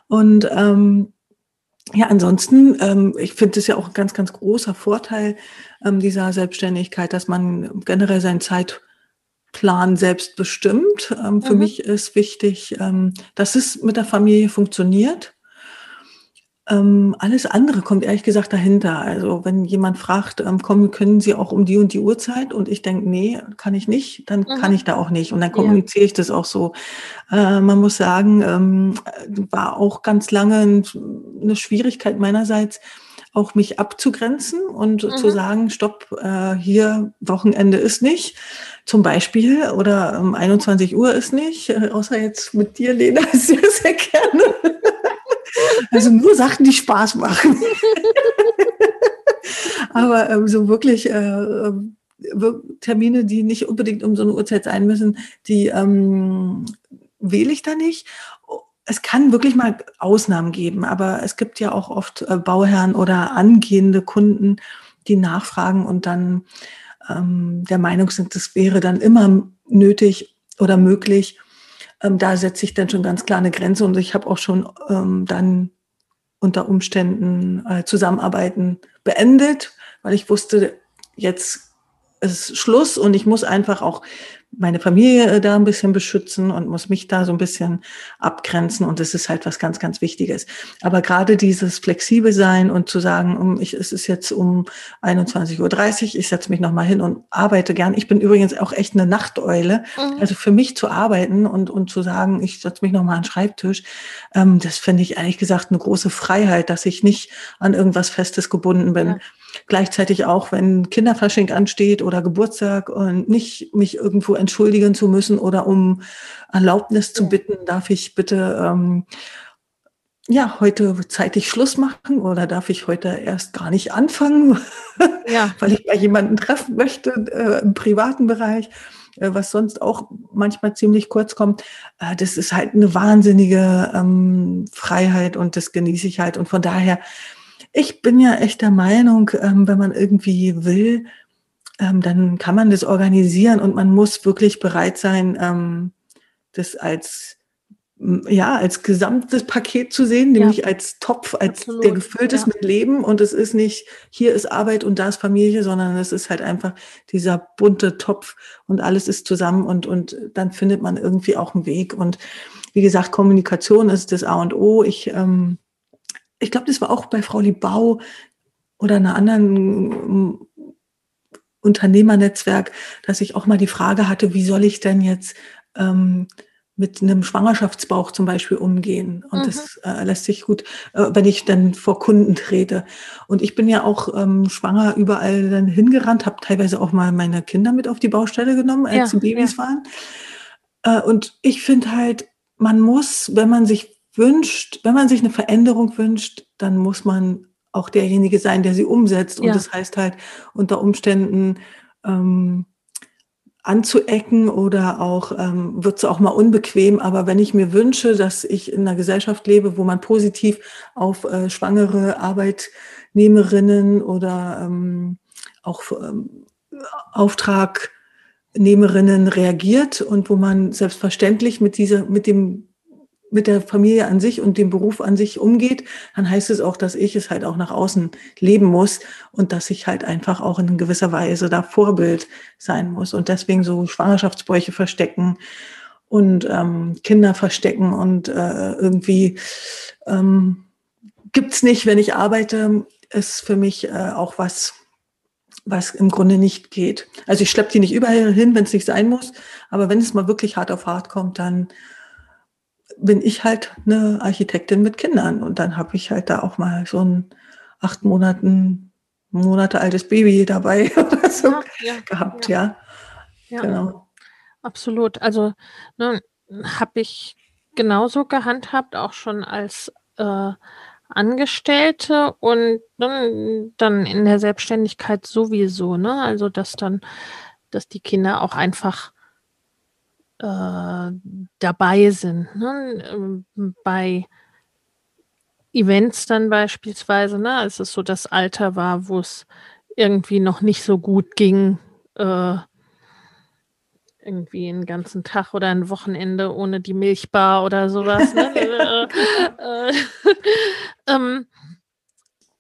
Und ähm, ja, ansonsten, ähm, ich finde es ja auch ein ganz, ganz großer Vorteil ähm, dieser Selbstständigkeit, dass man generell seine Zeit Plan selbst bestimmt. Ähm, für mhm. mich ist wichtig, ähm, dass es mit der Familie funktioniert. Ähm, alles andere kommt ehrlich gesagt dahinter. Also wenn jemand fragt, ähm, kommen, können Sie auch um die und die Uhrzeit? Und ich denke, nee, kann ich nicht, dann mhm. kann ich da auch nicht. Und dann kommuniziere ja. ich das auch so. Äh, man muss sagen, ähm, war auch ganz lange eine Schwierigkeit meinerseits, auch mich abzugrenzen und mhm. zu sagen, stopp, äh, hier Wochenende ist nicht, zum Beispiel, oder um 21 Uhr ist nicht, äh, außer jetzt mit dir, Lena, sehr, sehr gerne. also nur Sachen, die Spaß machen. Aber ähm, so wirklich äh, äh, Termine, die nicht unbedingt um so eine Uhrzeit sein müssen, die ähm, wähle ich da nicht es kann wirklich mal Ausnahmen geben, aber es gibt ja auch oft äh, Bauherren oder angehende Kunden, die nachfragen und dann ähm, der Meinung sind, das wäre dann immer nötig oder möglich. Ähm, da setze ich dann schon ganz klar eine Grenze und ich habe auch schon ähm, dann unter Umständen äh, Zusammenarbeiten beendet, weil ich wusste, jetzt ist Schluss und ich muss einfach auch meine Familie äh, da ein bisschen beschützen und muss mich da so ein bisschen abgrenzen. Und das ist halt was ganz, ganz Wichtiges. Aber gerade dieses flexibel sein und zu sagen, um, ich, es ist jetzt um 21.30 Uhr, ich setze mich nochmal hin und arbeite gern. Ich bin übrigens auch echt eine Nachteule. Mhm. Also für mich zu arbeiten und, und zu sagen, ich setze mich nochmal an den Schreibtisch, ähm, das finde ich ehrlich gesagt eine große Freiheit, dass ich nicht an irgendwas Festes gebunden bin. Ja gleichzeitig auch, wenn Kinderfasching ansteht oder Geburtstag und nicht mich irgendwo entschuldigen zu müssen oder um Erlaubnis zu bitten, darf ich bitte ähm, ja, heute zeitig Schluss machen oder darf ich heute erst gar nicht anfangen, ja. weil ich bei jemanden treffen möchte äh, im privaten Bereich, äh, was sonst auch manchmal ziemlich kurz kommt. Äh, das ist halt eine wahnsinnige ähm, Freiheit und das genieße ich halt. Und von daher, ich bin ja echt der Meinung, ähm, wenn man irgendwie will, ähm, dann kann man das organisieren und man muss wirklich bereit sein, ähm, das als ja, als gesamtes Paket zu sehen, nämlich ja. als Topf, als Absolut. der gefüllt ist ja. mit Leben und es ist nicht, hier ist Arbeit und da ist Familie, sondern es ist halt einfach dieser bunte Topf und alles ist zusammen und, und dann findet man irgendwie auch einen Weg. Und wie gesagt, Kommunikation ist das A und O. Ich, ähm, ich glaube, das war auch bei Frau Liebau oder einer anderen Unternehmernetzwerk, dass ich auch mal die Frage hatte, wie soll ich denn jetzt ähm, mit einem Schwangerschaftsbauch zum Beispiel umgehen. Und mhm. das äh, lässt sich gut, äh, wenn ich dann vor Kunden trete. Und ich bin ja auch ähm, schwanger überall dann hingerannt, habe teilweise auch mal meine Kinder mit auf die Baustelle genommen, als ja, sie Babys ja. waren. Äh, und ich finde halt, man muss, wenn man sich wünscht, wenn man sich eine Veränderung wünscht, dann muss man auch derjenige sein, der sie umsetzt. Und ja. das heißt halt unter Umständen, ähm, anzuecken oder auch ähm, wird es auch mal unbequem. Aber wenn ich mir wünsche, dass ich in einer Gesellschaft lebe, wo man positiv auf äh, schwangere Arbeitnehmerinnen oder ähm, auch ähm, Auftragnehmerinnen reagiert und wo man selbstverständlich mit dieser, mit dem mit der Familie an sich und dem Beruf an sich umgeht, dann heißt es auch, dass ich es halt auch nach außen leben muss und dass ich halt einfach auch in gewisser Weise da Vorbild sein muss. Und deswegen so Schwangerschaftsbräuche verstecken und ähm, Kinder verstecken und äh, irgendwie ähm, gibt's nicht, wenn ich arbeite, ist für mich äh, auch was, was im Grunde nicht geht. Also ich schleppe die nicht überall hin, wenn es nicht sein muss, aber wenn es mal wirklich hart auf hart kommt, dann bin ich halt eine Architektin mit Kindern und dann habe ich halt da auch mal so ein acht Monaten, Monate altes Baby dabei oder so ja, gehabt, ja. ja. Genau. Absolut. Also ne, habe ich genauso gehandhabt, auch schon als äh, Angestellte und ne, dann in der Selbstständigkeit sowieso, ne? Also dass dann, dass die Kinder auch einfach äh, dabei sind. Ne? Ähm, bei Events dann beispielsweise, ne, als es so das Alter war, wo es irgendwie noch nicht so gut ging, äh, irgendwie einen ganzen Tag oder ein Wochenende ohne die Milchbar oder sowas. Ne? äh, äh, ähm,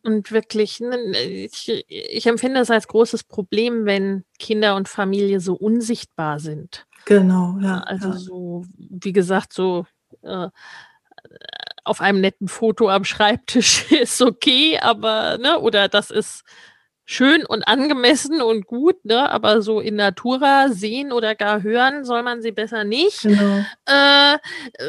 und wirklich, ne, ich, ich empfinde es als großes Problem, wenn Kinder und Familie so unsichtbar sind. Genau, ja. Also ja. so, wie gesagt, so äh, auf einem netten Foto am Schreibtisch ist okay, aber, ne, oder das ist schön und angemessen und gut, ne, aber so in Natura sehen oder gar hören soll man sie besser nicht. Genau. Äh,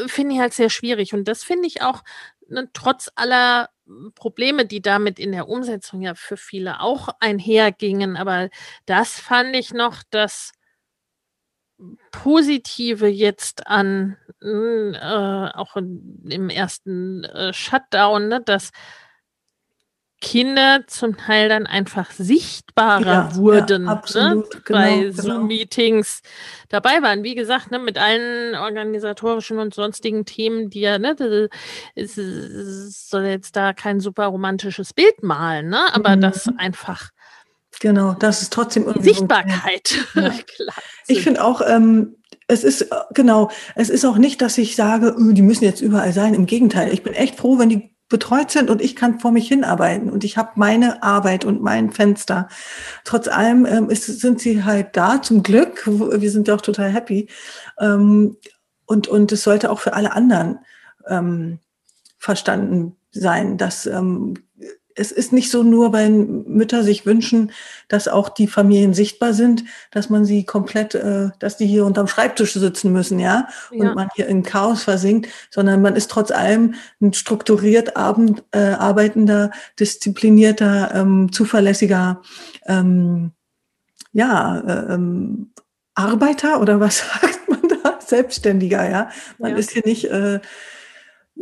finde ich halt sehr schwierig. Und das finde ich auch, ne, trotz aller Probleme, die damit in der Umsetzung ja für viele auch einhergingen, aber das fand ich noch, dass Positive jetzt an, äh, auch im ersten äh, Shutdown, ne, dass Kinder zum Teil dann einfach sichtbarer ja, wurden, ja, ne, genau, bei genau. Zoom-Meetings dabei waren. Wie gesagt, ne, mit allen organisatorischen und sonstigen Themen, die ja, ne, es, soll jetzt da kein super romantisches Bild malen, ne, aber mhm. das einfach Genau, das ist trotzdem irgendwie Sichtbarkeit. Ja. ich finde auch, ähm, es ist äh, genau, es ist auch nicht, dass ich sage, äh, die müssen jetzt überall sein. Im Gegenteil, ich bin echt froh, wenn die betreut sind und ich kann vor mich hinarbeiten und ich habe meine Arbeit und mein Fenster. Trotz allem ähm, ist, sind sie halt da, zum Glück. Wir sind ja auch total happy. Ähm, und, und es sollte auch für alle anderen ähm, verstanden sein, dass ähm, es ist nicht so nur, wenn Mütter sich wünschen, dass auch die Familien sichtbar sind, dass man sie komplett, äh, dass die hier unterm Schreibtisch sitzen müssen, ja, und ja. man hier in Chaos versinkt, sondern man ist trotz allem ein strukturiert abend, äh, arbeitender, disziplinierter, ähm, zuverlässiger, ähm, ja, äh, ähm, Arbeiter oder was sagt man da? Selbstständiger, ja. Man ja. ist hier nicht äh,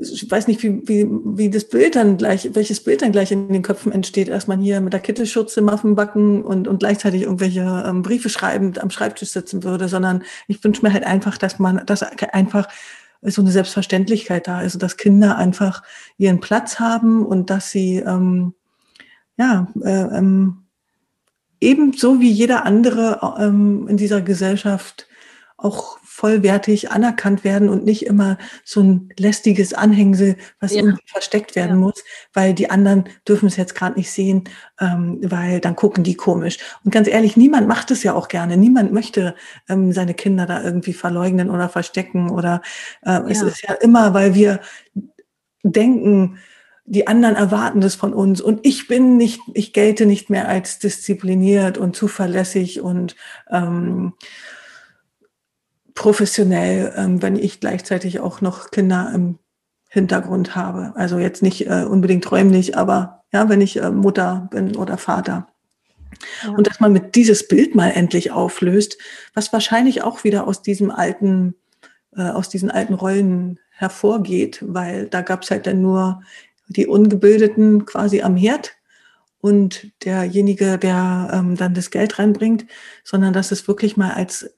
ich weiß nicht, wie, wie, wie das Bild dann gleich, welches Bild dann gleich in den Köpfen entsteht, dass man hier mit der Kittelschürze Muffen backen und, und gleichzeitig irgendwelche ähm, Briefe schreibend am Schreibtisch sitzen würde, sondern ich wünsche mir halt einfach, dass man, dass einfach so eine Selbstverständlichkeit da ist, dass Kinder einfach ihren Platz haben und dass sie ähm, ja äh, ähm, ebenso wie jeder andere ähm, in dieser Gesellschaft auch vollwertig anerkannt werden und nicht immer so ein lästiges Anhängsel, was ja. irgendwie versteckt werden ja. muss, weil die anderen dürfen es jetzt gerade nicht sehen, ähm, weil dann gucken die komisch. Und ganz ehrlich, niemand macht es ja auch gerne. Niemand möchte ähm, seine Kinder da irgendwie verleugnen oder verstecken oder äh, ja. es ist ja immer, weil wir denken, die anderen erwarten das von uns und ich bin nicht, ich gelte nicht mehr als diszipliniert und zuverlässig und ähm, professionell, ähm, wenn ich gleichzeitig auch noch Kinder im Hintergrund habe. Also jetzt nicht äh, unbedingt räumlich, aber ja, wenn ich äh, Mutter bin oder Vater. Ja. Und dass man mit dieses Bild mal endlich auflöst, was wahrscheinlich auch wieder aus diesem alten, äh, aus diesen alten Rollen hervorgeht, weil da gab es halt dann nur die Ungebildeten quasi am Herd und derjenige, der ähm, dann das Geld reinbringt, sondern dass es wirklich mal als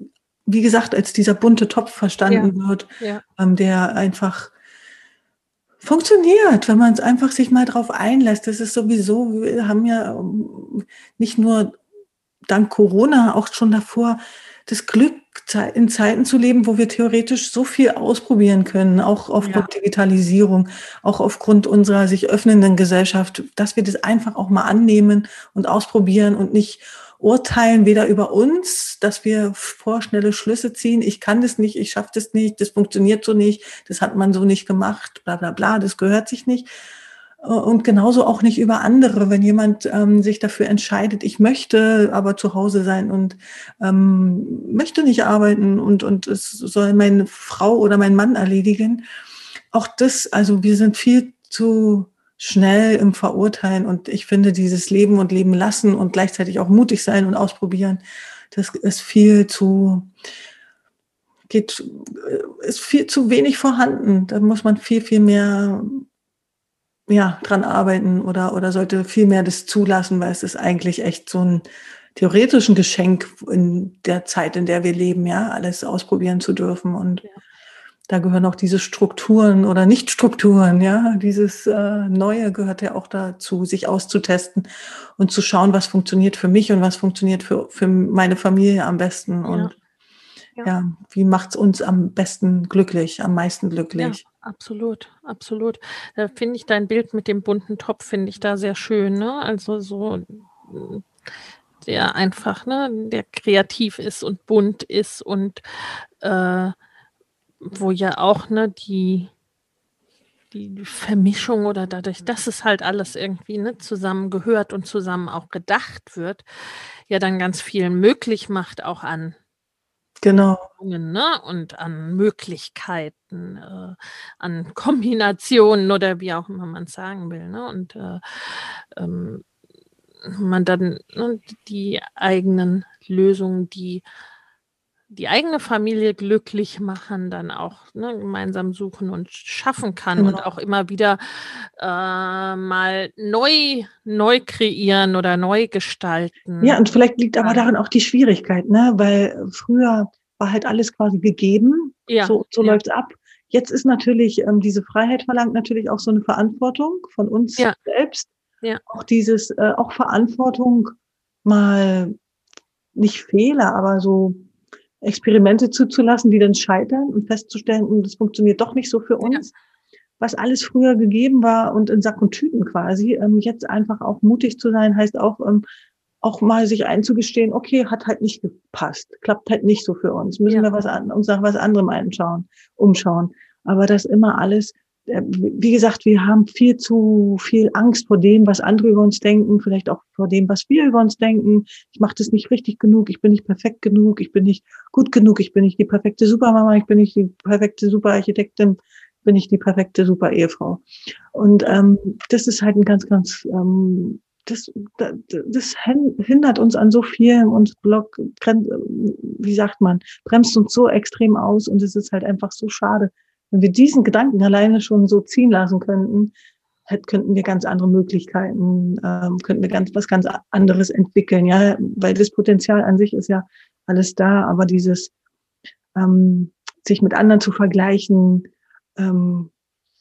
wie gesagt, als dieser bunte Topf verstanden ja. wird, ja. Ähm, der einfach funktioniert, wenn man es einfach sich mal drauf einlässt. Das ist sowieso, wir haben ja ähm, nicht nur dank Corona, auch schon davor das Glück, in Zeiten zu leben, wo wir theoretisch so viel ausprobieren können, auch aufgrund ja. Digitalisierung, auch aufgrund unserer sich öffnenden Gesellschaft, dass wir das einfach auch mal annehmen und ausprobieren und nicht urteilen weder über uns, dass wir vorschnelle Schlüsse ziehen, ich kann das nicht, ich schaffe das nicht, das funktioniert so nicht, das hat man so nicht gemacht, bla bla bla, das gehört sich nicht. Und genauso auch nicht über andere, wenn jemand ähm, sich dafür entscheidet, ich möchte aber zu Hause sein und ähm, möchte nicht arbeiten und, und es soll meine Frau oder mein Mann erledigen. Auch das, also wir sind viel zu schnell im Verurteilen. Und ich finde, dieses Leben und Leben lassen und gleichzeitig auch mutig sein und ausprobieren, das ist viel zu, geht, ist viel zu wenig vorhanden. Da muss man viel, viel mehr ja, dran arbeiten oder, oder sollte viel mehr das zulassen, weil es ist eigentlich echt so ein theoretischen Geschenk in der Zeit, in der wir leben, ja, alles ausprobieren zu dürfen und ja da gehören auch diese Strukturen oder Nicht-Strukturen, ja, dieses äh, Neue gehört ja auch dazu, sich auszutesten und zu schauen, was funktioniert für mich und was funktioniert für, für meine Familie am besten und ja, ja wie macht's uns am besten glücklich, am meisten glücklich. Ja, absolut, absolut. Da finde ich dein Bild mit dem bunten Topf, finde ich da sehr schön, ne? Also so der einfach, ne, der kreativ ist und bunt ist und äh, wo ja auch, ne, die, die Vermischung oder dadurch, dass es halt alles irgendwie ne, zusammengehört und zusammen auch gedacht wird, ja dann ganz viel möglich macht, auch an genau. Ne, und an Möglichkeiten, äh, an Kombinationen oder wie auch immer man es sagen will. Ne, und äh, ähm, man dann ne, die eigenen Lösungen, die die eigene Familie glücklich machen, dann auch ne, gemeinsam suchen und schaffen kann genau. und auch immer wieder äh, mal neu, neu kreieren oder neu gestalten. Ja, und vielleicht liegt aber daran auch die Schwierigkeit, ne? weil früher war halt alles quasi gegeben, ja. so, so ja. läuft es ab. Jetzt ist natürlich ähm, diese Freiheit verlangt natürlich auch so eine Verantwortung von uns ja. selbst. Ja. Auch dieses, äh, auch Verantwortung mal nicht Fehler, aber so Experimente zuzulassen, die dann scheitern und festzustellen, hm, das funktioniert doch nicht so für uns. Ja. Was alles früher gegeben war und in Sack und Tüten quasi, ähm, jetzt einfach auch mutig zu sein, heißt auch, ähm, auch mal sich einzugestehen, okay, hat halt nicht gepasst, klappt halt nicht so für uns, müssen ja. wir was an, uns nach was anderem einschauen, umschauen. Aber das immer alles wie gesagt, wir haben viel zu viel Angst vor dem, was andere über uns denken, vielleicht auch vor dem, was wir über uns denken. Ich mache das nicht richtig genug, ich bin nicht perfekt genug, ich bin nicht gut genug, ich bin nicht die perfekte Supermama, ich bin nicht die perfekte Superarchitektin, ich bin nicht die perfekte Super-Ehefrau. Und ähm, das ist halt ein ganz, ganz, ähm, das, das hindert uns an so viel und block, wie sagt man, bremst uns so extrem aus und es ist halt einfach so schade, wenn wir diesen Gedanken alleine schon so ziehen lassen könnten, hätten, könnten wir ganz andere Möglichkeiten, ähm, könnten wir ganz was ganz anderes entwickeln, ja, weil das Potenzial an sich ist ja alles da, aber dieses ähm, sich mit anderen zu vergleichen, ähm,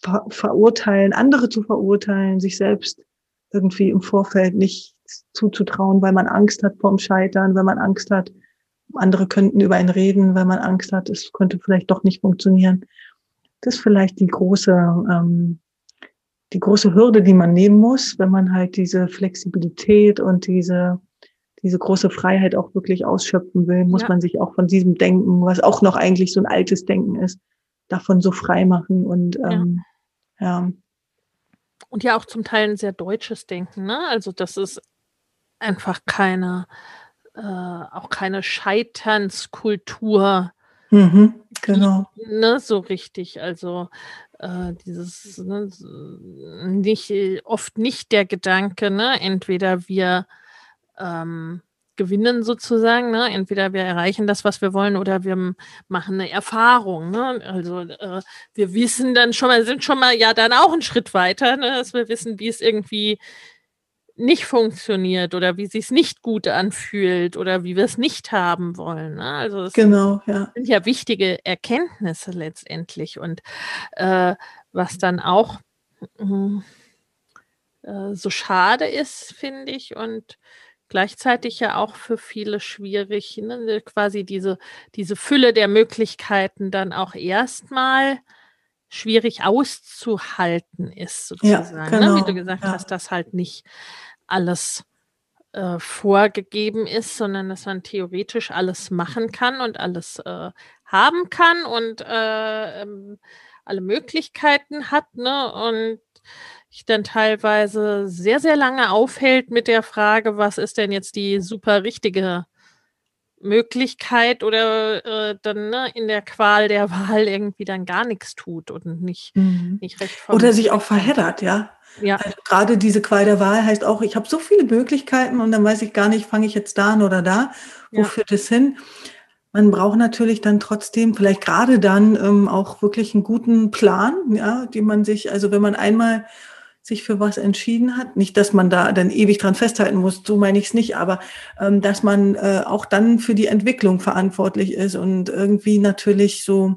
ver verurteilen, andere zu verurteilen, sich selbst irgendwie im Vorfeld nicht zuzutrauen, weil man Angst hat vorm Scheitern, weil man Angst hat, andere könnten über ihn reden, weil man Angst hat, es könnte vielleicht doch nicht funktionieren. Das ist vielleicht die große, ähm, die große Hürde, die man nehmen muss, wenn man halt diese Flexibilität und diese, diese große Freiheit auch wirklich ausschöpfen will, muss ja. man sich auch von diesem Denken, was auch noch eigentlich so ein altes Denken ist, davon so frei machen und ähm, ja. ja. Und ja auch zum Teil ein sehr deutsches Denken, ne? Also das ist einfach keine, äh, auch keine Scheiternskultur. Mhm, genau. Ne, so richtig. Also äh, dieses ne, nicht oft nicht der Gedanke, ne, entweder wir ähm, gewinnen sozusagen, ne? entweder wir erreichen das, was wir wollen, oder wir machen eine Erfahrung. Ne? Also äh, wir wissen dann schon mal, sind schon mal ja dann auch einen Schritt weiter, ne? dass wir wissen, wie es irgendwie nicht funktioniert oder wie sich es nicht gut anfühlt oder wie wir es nicht haben wollen. Ne? Also das genau, sind, ja. sind ja wichtige Erkenntnisse letztendlich und äh, was dann auch mm, äh, so schade ist, finde ich und gleichzeitig ja auch für viele schwierig, ne? quasi diese, diese Fülle der Möglichkeiten dann auch erstmal schwierig auszuhalten ist, sozusagen. Ja, genau. ne? Wie du genau, gesagt ja. hast, dass halt nicht alles äh, vorgegeben ist, sondern dass man theoretisch alles machen kann und alles äh, haben kann und äh, ähm, alle Möglichkeiten hat, ne? Und ich dann teilweise sehr, sehr lange aufhält mit der Frage, was ist denn jetzt die super richtige Möglichkeit oder äh, dann ne, in der Qual der Wahl irgendwie dann gar nichts tut und nicht, mhm. nicht recht Oder sich auch verheddert, ja. Ja. Also gerade diese Qual der Wahl heißt auch, ich habe so viele Möglichkeiten und dann weiß ich gar nicht, fange ich jetzt da an oder da, wo ja. führt es hin? Man braucht natürlich dann trotzdem, vielleicht gerade dann ähm, auch wirklich einen guten Plan, ja, die man sich, also wenn man einmal sich für was entschieden hat, nicht, dass man da dann ewig dran festhalten muss, so meine ich es nicht, aber ähm, dass man äh, auch dann für die Entwicklung verantwortlich ist und irgendwie natürlich so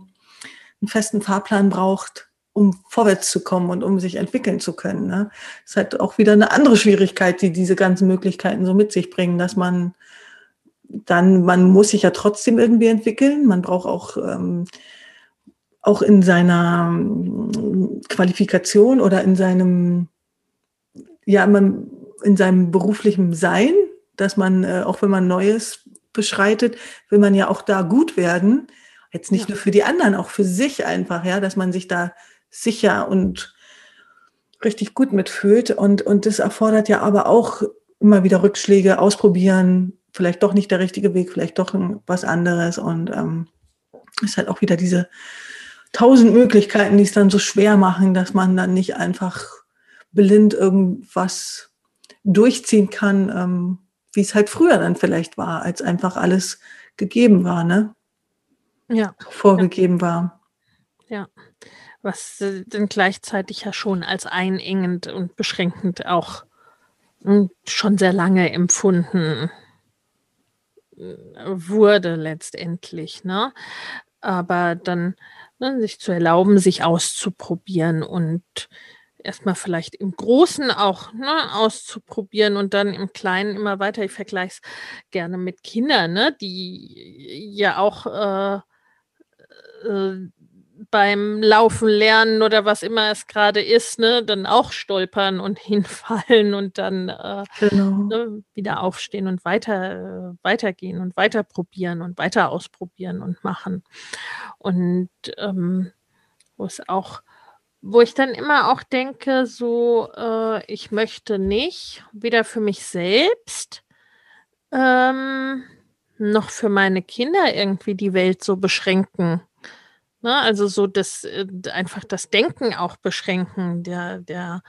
einen festen Fahrplan braucht, um vorwärts zu kommen und um sich entwickeln zu können. Ne? Das ist halt auch wieder eine andere Schwierigkeit, die diese ganzen Möglichkeiten so mit sich bringen, dass man dann, man muss sich ja trotzdem irgendwie entwickeln. Man braucht auch, ähm, auch in seiner ähm, Qualifikation oder in seinem, ja, man, in seinem beruflichen Sein, dass man, äh, auch wenn man Neues beschreitet, will man ja auch da gut werden. Jetzt nicht ja. nur für die anderen, auch für sich einfach, ja, dass man sich da sicher und richtig gut mitfühlt. Und, und das erfordert ja aber auch immer wieder Rückschläge, ausprobieren, vielleicht doch nicht der richtige Weg, vielleicht doch was anderes. Und ähm, ist halt auch wieder diese tausend Möglichkeiten, die es dann so schwer machen, dass man dann nicht einfach blind irgendwas durchziehen kann, ähm, wie es halt früher dann vielleicht war, als einfach alles gegeben war, ne? Ja. Vorgegeben ja. war. Ja was äh, dann gleichzeitig ja schon als einengend und beschränkend auch hm, schon sehr lange empfunden äh, wurde letztendlich, ne? Aber dann ne, sich zu erlauben, sich auszuprobieren und erstmal vielleicht im Großen auch ne, auszuprobieren und dann im Kleinen immer weiter. Ich vergleiche es gerne mit Kindern, ne, die ja auch äh, äh, beim Laufen lernen oder was immer es gerade ist, ne, dann auch stolpern und hinfallen und dann äh, genau. ne, wieder aufstehen und weiter äh, weitergehen und weiter probieren und weiter ausprobieren und machen. Und ähm, wo es auch, wo ich dann immer auch denke, so äh, ich möchte nicht, weder für mich selbst ähm, noch für meine Kinder irgendwie die Welt so beschränken Ne? Also so das äh, einfach das Denken auch beschränken der, der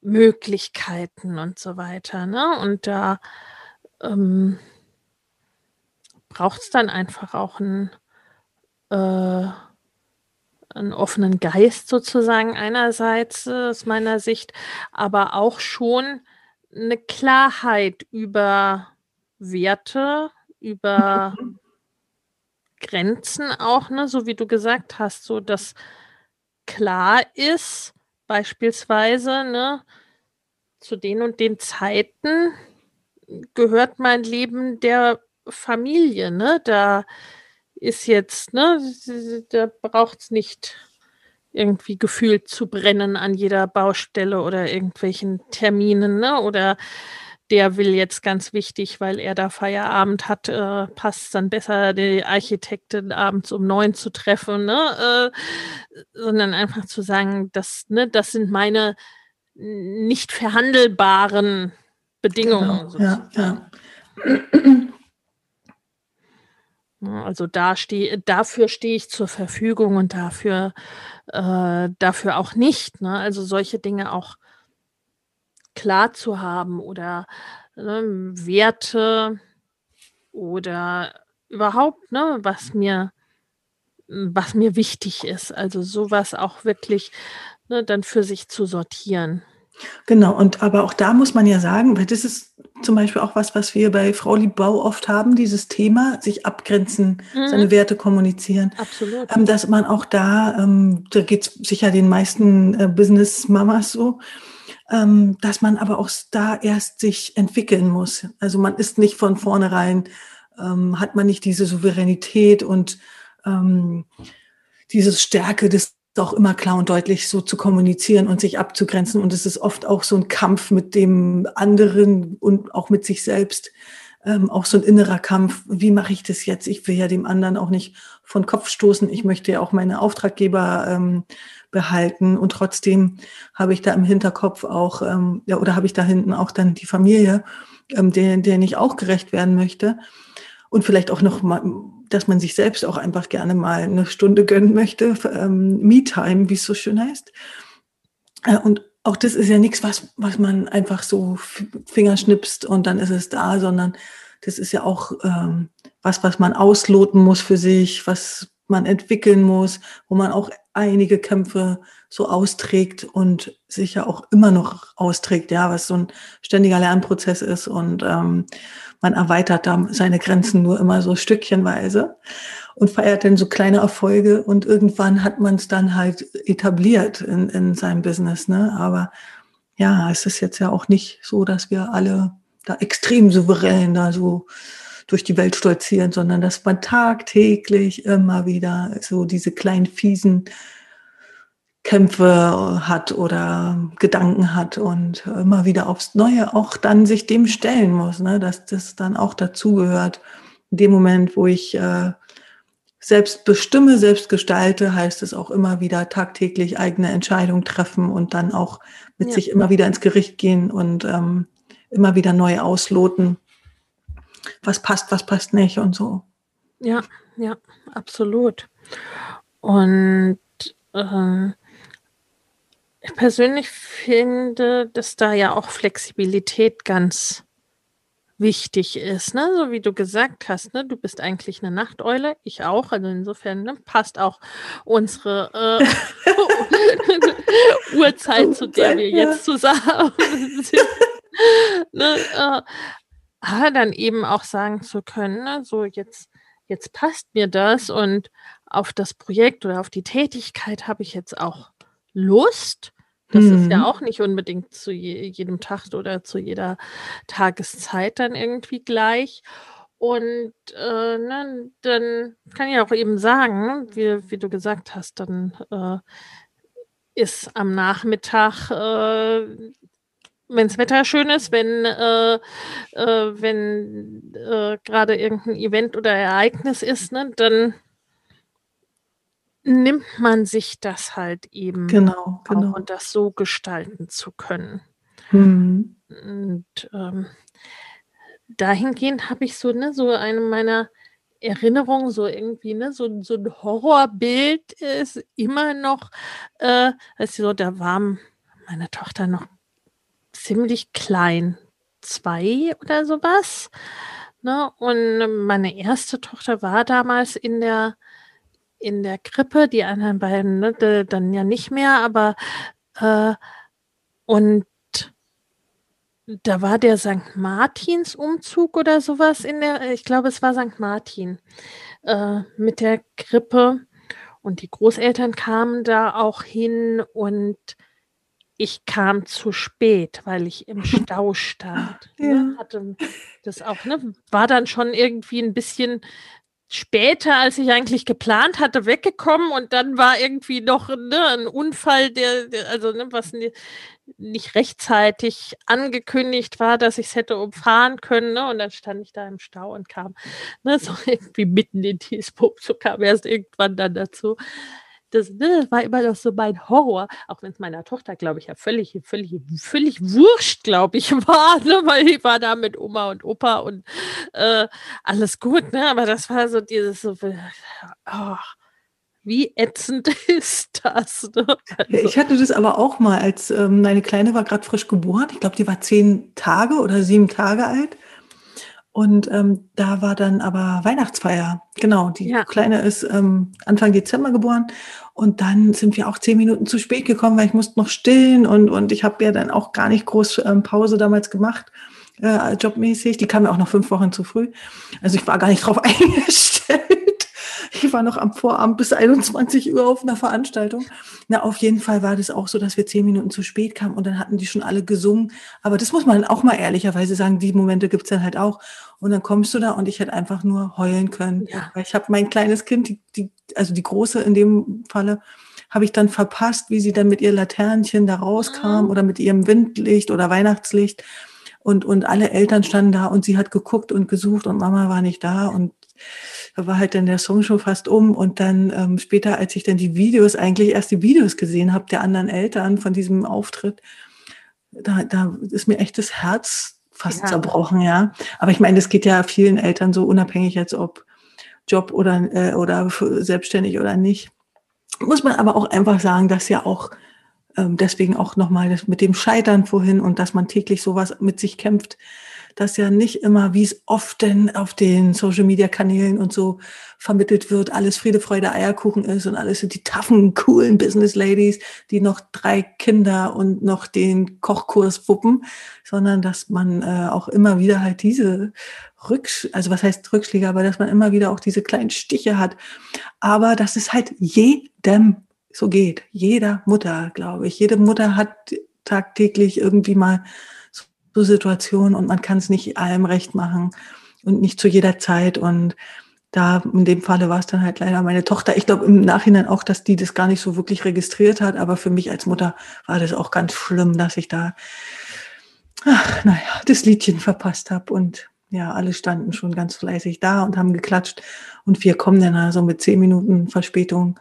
Möglichkeiten und so weiter. Ne? Und da ähm, braucht es dann einfach auch ein, äh, einen offenen Geist sozusagen einerseits äh, aus meiner Sicht, aber auch schon eine Klarheit über Werte, über. Grenzen auch, ne, so wie du gesagt hast, so dass klar ist, beispielsweise, ne, zu den und den Zeiten gehört mein Leben der Familie, ne? Da ist jetzt, ne, da braucht es nicht irgendwie gefühlt zu brennen an jeder Baustelle oder irgendwelchen Terminen, ne? Oder der will jetzt ganz wichtig, weil er da Feierabend hat, äh, passt dann besser, die Architektin abends um neun zu treffen, ne? Äh, sondern einfach zu sagen, das, ne, das sind meine nicht verhandelbaren Bedingungen. Genau, ja, ja. Also da stehe, dafür stehe ich zur Verfügung und dafür, äh, dafür auch nicht. Ne? Also solche Dinge auch klar zu haben oder ne, Werte oder überhaupt, ne, was mir, was mir wichtig ist. Also sowas auch wirklich ne, dann für sich zu sortieren. Genau, und aber auch da muss man ja sagen, weil das ist zum Beispiel auch was, was wir bei Frau Liebbau oft haben, dieses Thema, sich abgrenzen, mhm. seine Werte kommunizieren. Absolut. Ähm, dass man auch da, ähm, da geht es sicher den meisten äh, Business-Mamas so, ähm, dass man aber auch da erst sich entwickeln muss. Also man ist nicht von vornherein, ähm, hat man nicht diese Souveränität und ähm, diese Stärke des auch immer klar und deutlich so zu kommunizieren und sich abzugrenzen. Und es ist oft auch so ein Kampf mit dem anderen und auch mit sich selbst. Ähm, auch so ein innerer Kampf. Wie mache ich das jetzt? Ich will ja dem anderen auch nicht von Kopf stoßen. Ich möchte ja auch meine Auftraggeber ähm, behalten. Und trotzdem habe ich da im Hinterkopf auch, ähm, ja, oder habe ich da hinten auch dann die Familie, ähm, der, der ich auch gerecht werden möchte. Und vielleicht auch noch mal, dass man sich selbst auch einfach gerne mal eine Stunde gönnen möchte, ähm, Me-Time, wie es so schön heißt. Äh, und auch das ist ja nichts, was, was man einfach so fingerschnipst und dann ist es da, sondern das ist ja auch ähm, was, was man ausloten muss für sich, was man entwickeln muss, wo man auch einige Kämpfe so austrägt und sicher auch immer noch austrägt, ja, was so ein ständiger Lernprozess ist und ähm, man erweitert da seine Grenzen nur immer so stückchenweise und feiert dann so kleine Erfolge und irgendwann hat man es dann halt etabliert in, in seinem Business, ne? Aber ja, es ist jetzt ja auch nicht so, dass wir alle da extrem souverän da so durch die Welt stolzieren, sondern dass man tagtäglich immer wieder so diese kleinen fiesen Kämpfe hat oder Gedanken hat und immer wieder aufs Neue auch dann sich dem stellen muss, ne? dass das dann auch dazugehört. In dem Moment, wo ich äh, selbst bestimme, selbst gestalte, heißt es auch immer wieder tagtäglich eigene Entscheidungen treffen und dann auch mit ja. sich immer wieder ins Gericht gehen und ähm, immer wieder neu ausloten, was passt, was passt nicht und so. Ja, ja, absolut. Und äh, ich persönlich finde, dass da ja auch Flexibilität ganz wichtig ist, ne? So wie du gesagt hast, ne? Du bist eigentlich eine Nachteule, ich auch. Also insofern ne? passt auch unsere äh, Uhrzeit, zu der wir jetzt zusammen sind. ne? äh, aber dann eben auch sagen zu können, ne? so jetzt, jetzt passt mir das und auf das Projekt oder auf die Tätigkeit habe ich jetzt auch Lust. Das mhm. ist ja mhm. auch nicht unbedingt zu je, jedem Tag oder zu jeder Tageszeit dann irgendwie gleich. Und äh, ne, dann kann ich auch eben sagen, wie, wie du gesagt hast, dann äh, ist am Nachmittag, äh, wenn das Wetter schön ist, wenn, äh, äh, wenn äh, gerade irgendein Event oder Ereignis ist, ne, dann nimmt man sich das halt eben genau, genau. und das so gestalten zu können. Mhm. Und ähm, dahingehend habe ich so, ne, so eine meiner Erinnerungen, so irgendwie, ne, so, so ein Horrorbild ist immer noch, äh, also da war meine Tochter noch ziemlich klein, zwei oder sowas. Ne? Und meine erste Tochter war damals in der in der Krippe, die anderen beiden ne, dann ja nicht mehr, aber äh, und da war der St. Martins Umzug oder sowas in der, ich glaube, es war St. Martin äh, mit der Krippe. Und die Großeltern kamen da auch hin und ich kam zu spät, weil ich im Stau stand. Ne? Ja. Hatte das auch, ne? War dann schon irgendwie ein bisschen später, als ich eigentlich geplant hatte, weggekommen und dann war irgendwie noch ne, ein Unfall, der, der also ne, was nicht rechtzeitig angekündigt war, dass ich es hätte umfahren können. Ne? Und dann stand ich da im Stau und kam ne, so irgendwie mitten in dieses Punkt, so kam erst irgendwann dann dazu. Das, ne, war immer noch so mein Horror, auch wenn es meiner Tochter, glaube ich, ja völlig, völlig, völlig wurscht, glaube ich, war, ne, weil ich war da mit Oma und Opa und äh, alles gut, ne, aber das war so dieses so, oh, wie ätzend ist das? Ne? Also. Ich hatte das aber auch mal, als ähm, meine Kleine war gerade frisch geboren. Ich glaube, die war zehn Tage oder sieben Tage alt. Und ähm, da war dann aber Weihnachtsfeier. Genau, die ja. Kleine ist ähm, Anfang Dezember geboren. Und dann sind wir auch zehn Minuten zu spät gekommen, weil ich musste noch stillen. Und, und ich habe ja dann auch gar nicht groß ähm, Pause damals gemacht, äh, jobmäßig. Die kam ja auch noch fünf Wochen zu früh. Also ich war gar nicht drauf eingestellt. Ich war noch am Vorabend bis 21 Uhr auf einer Veranstaltung. Na, auf jeden Fall war das auch so, dass wir zehn Minuten zu spät kamen und dann hatten die schon alle gesungen. Aber das muss man auch mal ehrlicherweise sagen, die Momente gibt's dann halt auch. Und dann kommst du da und ich hätte einfach nur heulen können. Ja. Weil ich habe mein kleines Kind, die, die, also die große in dem Falle, habe ich dann verpasst, wie sie dann mit ihr Laternchen da rauskam mhm. oder mit ihrem Windlicht oder Weihnachtslicht. Und, und alle Eltern standen da und sie hat geguckt und gesucht und Mama war nicht da. Und da war halt dann der Song schon fast um und dann ähm, später, als ich dann die Videos, eigentlich erst die Videos gesehen habe der anderen Eltern von diesem Auftritt, da, da ist mir echt das Herz fast ja. zerbrochen, ja. Aber ich meine, das geht ja vielen Eltern so unabhängig jetzt ob Job oder äh, oder selbstständig oder nicht. Muss man aber auch einfach sagen, dass ja auch ähm, deswegen auch nochmal das mit dem Scheitern vorhin und dass man täglich sowas mit sich kämpft, dass ja nicht immer, wie es oft denn auf den Social Media Kanälen und so vermittelt wird, alles Friede, Freude, Eierkuchen ist und alles sind die taffen, coolen Business Ladies, die noch drei Kinder und noch den Kochkurs wuppen, sondern dass man äh, auch immer wieder halt diese Rücksch also was heißt Rückschläge, aber dass man immer wieder auch diese kleinen Stiche hat. Aber dass es halt jedem so geht. Jeder Mutter, glaube ich. Jede Mutter hat tagtäglich irgendwie mal so Situationen und man kann es nicht allem recht machen und nicht zu jeder Zeit. Und da in dem Falle war es dann halt leider meine Tochter. Ich glaube im Nachhinein auch, dass die das gar nicht so wirklich registriert hat, aber für mich als Mutter war das auch ganz schlimm, dass ich da, ach, naja, das Liedchen verpasst habe und ja, alle standen schon ganz fleißig da und haben geklatscht und wir kommen dann also mit zehn Minuten Verspätung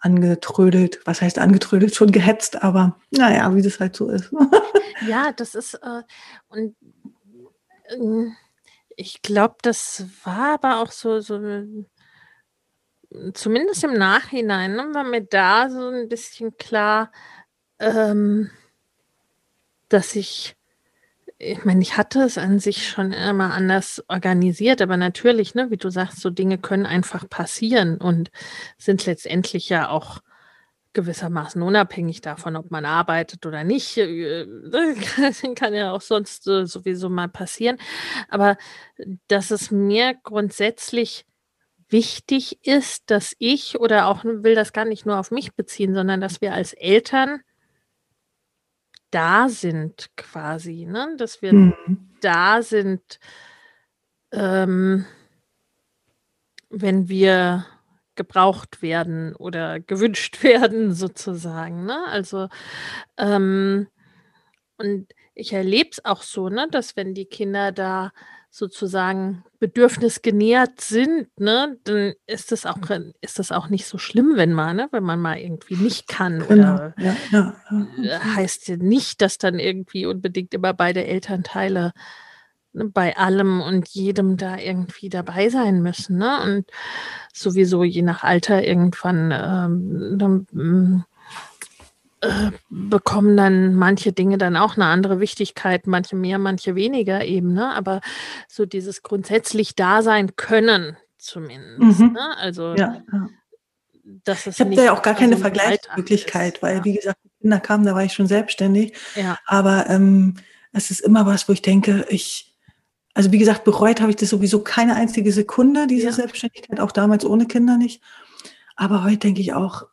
angetrödelt. Was heißt angetrödelt? Schon gehetzt, aber naja, wie das halt so ist. ja, das ist, äh, und äh, ich glaube, das war aber auch so, so zumindest im Nachhinein, ne, war mir da so ein bisschen klar, ähm, dass ich ich meine, ich hatte es an sich schon immer anders organisiert, aber natürlich, ne, wie du sagst, so Dinge können einfach passieren und sind letztendlich ja auch gewissermaßen unabhängig davon, ob man arbeitet oder nicht. Äh, kann ja auch sonst äh, sowieso mal passieren. Aber dass es mir grundsätzlich wichtig ist, dass ich oder auch will das gar nicht nur auf mich beziehen, sondern dass wir als Eltern da sind quasi, ne? dass wir mhm. da sind, ähm, wenn wir gebraucht werden oder gewünscht werden, sozusagen. Ne? Also, ähm, und ich erlebe es auch so, ne, dass wenn die Kinder da sozusagen bedürfnisgenährt sind, ne, dann ist das auch, ist das auch nicht so schlimm, wenn man, ne, wenn man mal irgendwie nicht kann. Genau. Oder ja, ja, ja. Äh, heißt ja nicht, dass dann irgendwie unbedingt immer beide Elternteile ne, bei allem und jedem da irgendwie dabei sein müssen. Ne? Und sowieso je nach Alter irgendwann ähm, mm, äh, bekommen dann manche Dinge dann auch eine andere Wichtigkeit, manche mehr, manche weniger eben, ne? Aber so dieses grundsätzlich da sein können zumindest. Mhm. Ne? Also ja, ja. dass es Ich habe da ja auch gar keine Vergleichsmöglichkeit, weil, ja. wie gesagt, die Kinder kamen, da war ich schon selbstständig. Ja. Aber ähm, es ist immer was, wo ich denke, ich, also wie gesagt, bereut habe ich das sowieso keine einzige Sekunde, diese ja. Selbstständigkeit, auch damals ohne Kinder nicht. Aber heute denke ich auch,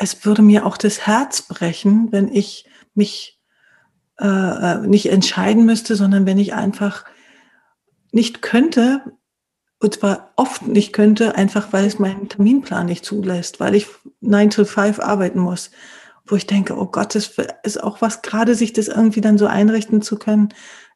es würde mir auch das Herz brechen, wenn ich mich äh, äh nicht entscheiden müsste, sondern wenn ich einfach nicht könnte, und zwar oft nicht könnte, einfach weil es meinen Terminplan nicht zulässt, weil ich 9 to 5 arbeiten muss. Wo ich denke, oh Gott, das ist auch was, gerade sich das irgendwie dann so einrichten zu können,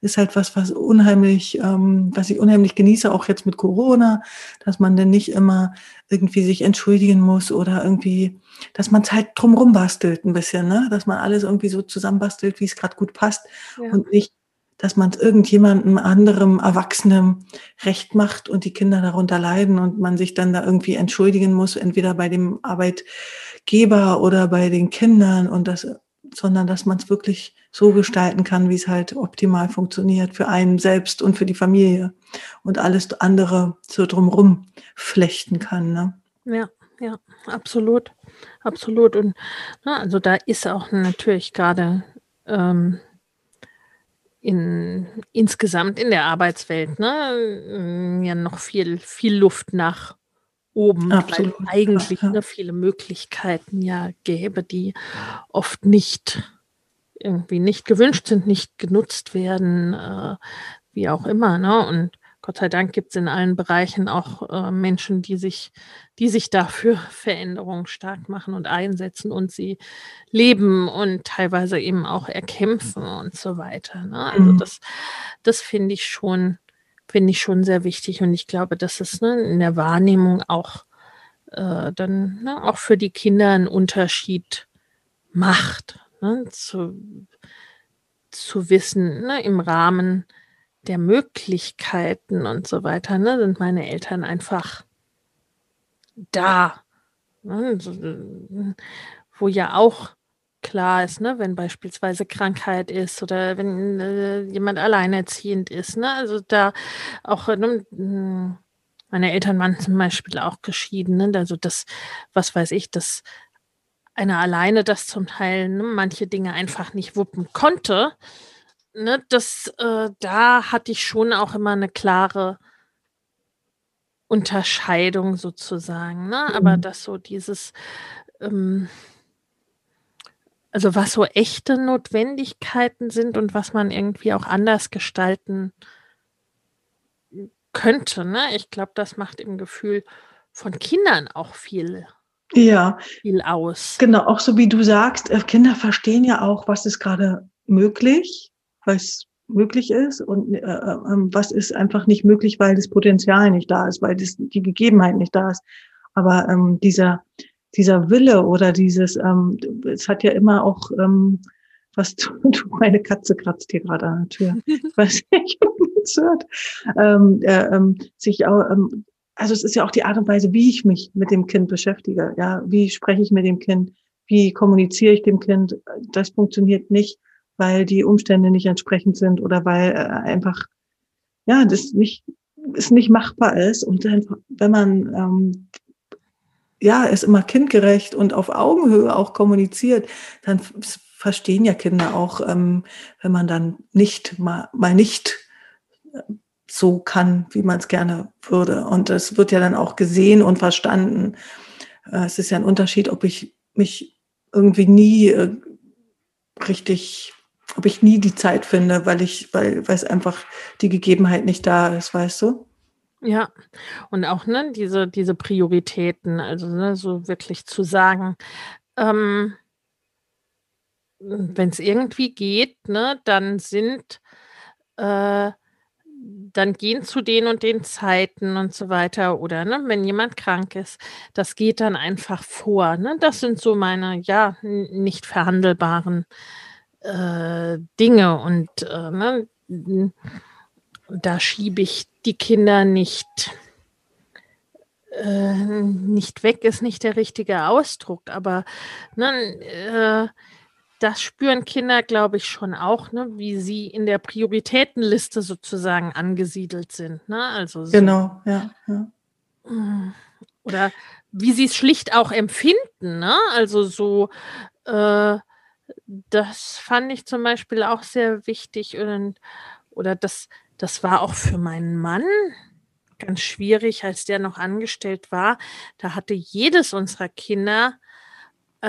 ist halt was, was unheimlich, ähm, was ich unheimlich genieße, auch jetzt mit Corona, dass man dann nicht immer irgendwie sich entschuldigen muss oder irgendwie, dass man Zeit drumrum bastelt ein bisschen, ne? dass man alles irgendwie so zusammenbastelt, wie es gerade gut passt ja. und nicht dass man es irgendjemandem anderem Erwachsenem recht macht und die Kinder darunter leiden und man sich dann da irgendwie entschuldigen muss, entweder bei dem Arbeitgeber oder bei den Kindern und das, sondern dass man es wirklich so gestalten kann, wie es halt optimal funktioniert für einen selbst und für die Familie und alles andere so drumrum flechten kann. Ne? Ja, ja, absolut, absolut. Und na, also da ist auch natürlich gerade ähm, in, insgesamt in der Arbeitswelt ne, ja noch viel, viel Luft nach oben, Absolut. weil eigentlich ja, viele Möglichkeiten ja gäbe, die oft nicht irgendwie nicht gewünscht sind, nicht genutzt werden, äh, wie auch immer. Ne? Und Gott sei Dank gibt es in allen Bereichen auch äh, Menschen, die sich, die sich dafür Veränderungen stark machen und einsetzen und sie leben und teilweise eben auch erkämpfen und so weiter. Ne? Also mhm. das, das finde ich schon, finde ich schon sehr wichtig und ich glaube, dass es ne, in der Wahrnehmung auch äh, dann ne, auch für die Kinder einen Unterschied macht, ne? zu, zu wissen, ne, im Rahmen der Möglichkeiten und so weiter, ne, sind meine Eltern einfach da. Ne, wo ja auch klar ist, ne, wenn beispielsweise Krankheit ist oder wenn äh, jemand alleinerziehend ist, ne, also da auch hm, meine Eltern waren zum Beispiel auch geschieden, ne, also das, was weiß ich, dass einer alleine das zum Teil ne, manche Dinge einfach nicht wuppen konnte, ne, das, äh, da hatte ich schon auch immer eine klare Unterscheidung sozusagen, ne? Aber mhm. dass so dieses, ähm, also was so echte Notwendigkeiten sind und was man irgendwie auch anders gestalten könnte, ne? Ich glaube, das macht im Gefühl von Kindern auch viel ja. viel aus. Genau, auch so wie du sagst, äh, Kinder verstehen ja auch, was ist gerade möglich was möglich ist und äh, äh, was ist einfach nicht möglich, weil das Potenzial nicht da ist, weil das, die Gegebenheit nicht da ist. Aber ähm, dieser, dieser Wille oder dieses, ähm, es hat ja immer auch, ähm, was du, du meine Katze kratzt hier gerade an der Tür. Ich weiß nicht, ob man es hört. Ähm, äh, ähm, sich auch, ähm, also es ist ja auch die Art und Weise, wie ich mich mit dem Kind beschäftige. Ja, wie spreche ich mit dem Kind? Wie kommuniziere ich dem Kind? Das funktioniert nicht weil die Umstände nicht entsprechend sind oder weil äh, einfach ja das nicht es nicht machbar ist und dann, wenn man ähm, ja es immer kindgerecht und auf Augenhöhe auch kommuniziert, dann verstehen ja Kinder auch, ähm, wenn man dann nicht mal mal nicht äh, so kann, wie man es gerne würde. Und das wird ja dann auch gesehen und verstanden. Äh, es ist ja ein Unterschied, ob ich mich irgendwie nie äh, richtig ob ich nie die Zeit finde, weil ich, weil, weil es einfach die Gegebenheit nicht da ist, weißt du? Ja, und auch ne, diese, diese Prioritäten, also ne, so wirklich zu sagen, ähm, wenn es irgendwie geht, ne, dann sind, äh, dann gehen zu den und den Zeiten und so weiter. Oder ne, wenn jemand krank ist, das geht dann einfach vor. Ne? Das sind so meine, ja, nicht verhandelbaren äh, Dinge und äh, ne, da schiebe ich die Kinder nicht äh, nicht weg ist nicht der richtige Ausdruck, aber ne, äh, das spüren Kinder, glaube ich, schon auch, ne, wie sie in der Prioritätenliste sozusagen angesiedelt sind. Ne? Also so. Genau, ja. ja. oder wie sie es schlicht auch empfinden. Ne? Also so, äh, das fand ich zum Beispiel auch sehr wichtig. Und, oder das, das war auch für meinen Mann ganz schwierig, als der noch angestellt war. Da hatte jedes unserer Kinder äh,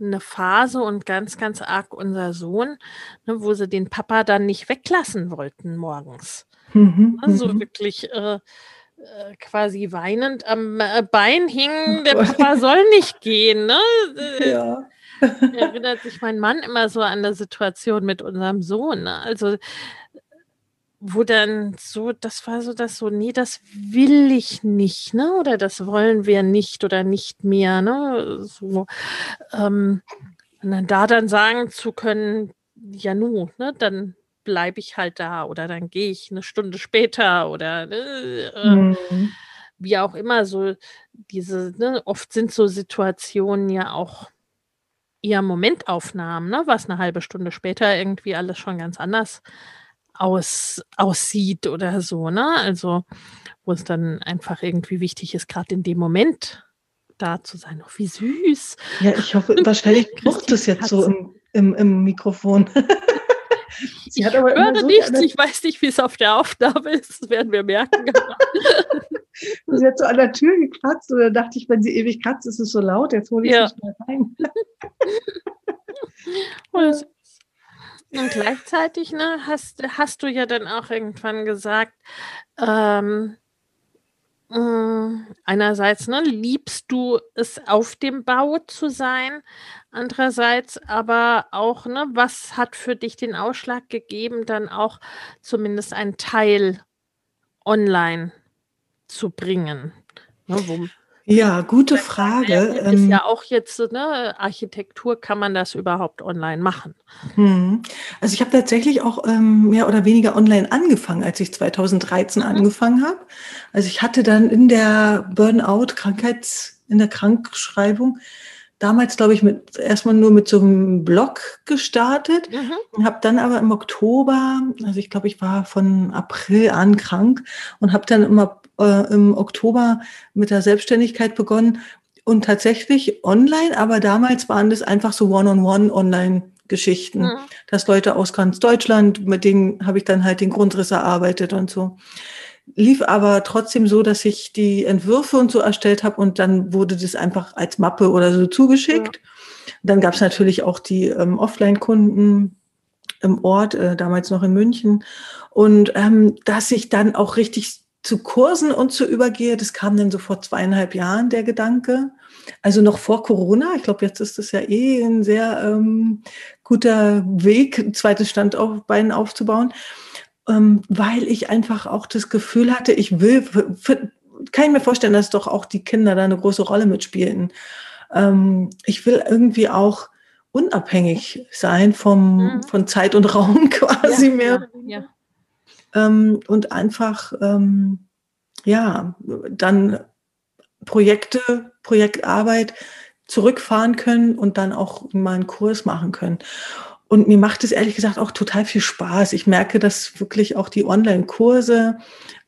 eine Phase und ganz, ganz arg unser Sohn, ne, wo sie den Papa dann nicht weglassen wollten morgens. Mhm, also wirklich äh, äh, quasi weinend am äh, Bein hing, der Papa soll nicht gehen. Ne? Äh, ja. Erinnert sich mein Mann immer so an der Situation mit unserem Sohn. Ne? Also wo dann so, das war so das so, nee, das will ich nicht, ne? Oder das wollen wir nicht oder nicht mehr, ne? So, ähm, und dann da dann sagen zu können, ja nu, ne, dann bleibe ich halt da oder dann gehe ich eine Stunde später oder ne, äh, mhm. wie auch immer, so diese, ne, oft sind so Situationen ja auch eher Momentaufnahmen, ne, was eine halbe Stunde später irgendwie alles schon ganz anders aus, aussieht oder so, ne? Also, wo es dann einfach irgendwie wichtig ist, gerade in dem Moment da zu sein. Oh, wie süß. Ja, ich hoffe, wahrscheinlich braucht es jetzt so im, im, im Mikrofon. Sie ich höre so nichts, ich weiß nicht, wie es auf der Aufnahme ist, das werden wir merken. sie hat so an der Tür gekratzt und dann dachte ich, wenn sie ewig kratzt, ist es so laut, jetzt hole ich ja. nicht mehr rein. Und gleichzeitig ne, hast, hast du ja dann auch irgendwann gesagt, ähm, äh, einerseits ne, liebst du es auf dem Bau zu sein, andererseits aber auch, ne, was hat für dich den Ausschlag gegeben, dann auch zumindest einen Teil online zu bringen? Ne, wo, ja, gute Frage. Ist ähm, ja auch jetzt, ne, Architektur, kann man das überhaupt online machen? Hm. Also ich habe tatsächlich auch ähm, mehr oder weniger online angefangen, als ich 2013 mhm. angefangen habe. Also ich hatte dann in der Burnout, Krankheits, in der Krankschreibung, damals, glaube ich, mit erstmal nur mit so einem Blog gestartet, mhm. habe dann aber im Oktober, also ich glaube, ich war von April an krank und habe dann immer äh, im Oktober mit der Selbstständigkeit begonnen und tatsächlich online, aber damals waren das einfach so One-on-One-Online-Geschichten, mhm. dass Leute aus ganz Deutschland, mit denen habe ich dann halt den Grundriss erarbeitet und so. Lief aber trotzdem so, dass ich die Entwürfe und so erstellt habe und dann wurde das einfach als Mappe oder so zugeschickt. Ja. Dann gab es natürlich auch die ähm, Offline-Kunden im Ort, äh, damals noch in München. Und ähm, dass ich dann auch richtig zu Kursen und zu übergehe, das kam dann so vor zweieinhalb Jahren der Gedanke. Also noch vor Corona. Ich glaube, jetzt ist es ja eh ein sehr ähm, guter Weg, ein zweites Standbein aufzubauen, ähm, weil ich einfach auch das Gefühl hatte, ich will, für, kann ich mir vorstellen, dass doch auch die Kinder da eine große Rolle mitspielen. Ähm, ich will irgendwie auch unabhängig sein vom, mhm. von Zeit und Raum quasi ja, mehr. Ja, ja ähm, und einfach, ähm, ja, dann Projekte, Projektarbeit zurückfahren können und dann auch mal einen Kurs machen können. Und mir macht es ehrlich gesagt auch total viel Spaß. Ich merke, dass wirklich auch die Online-Kurse,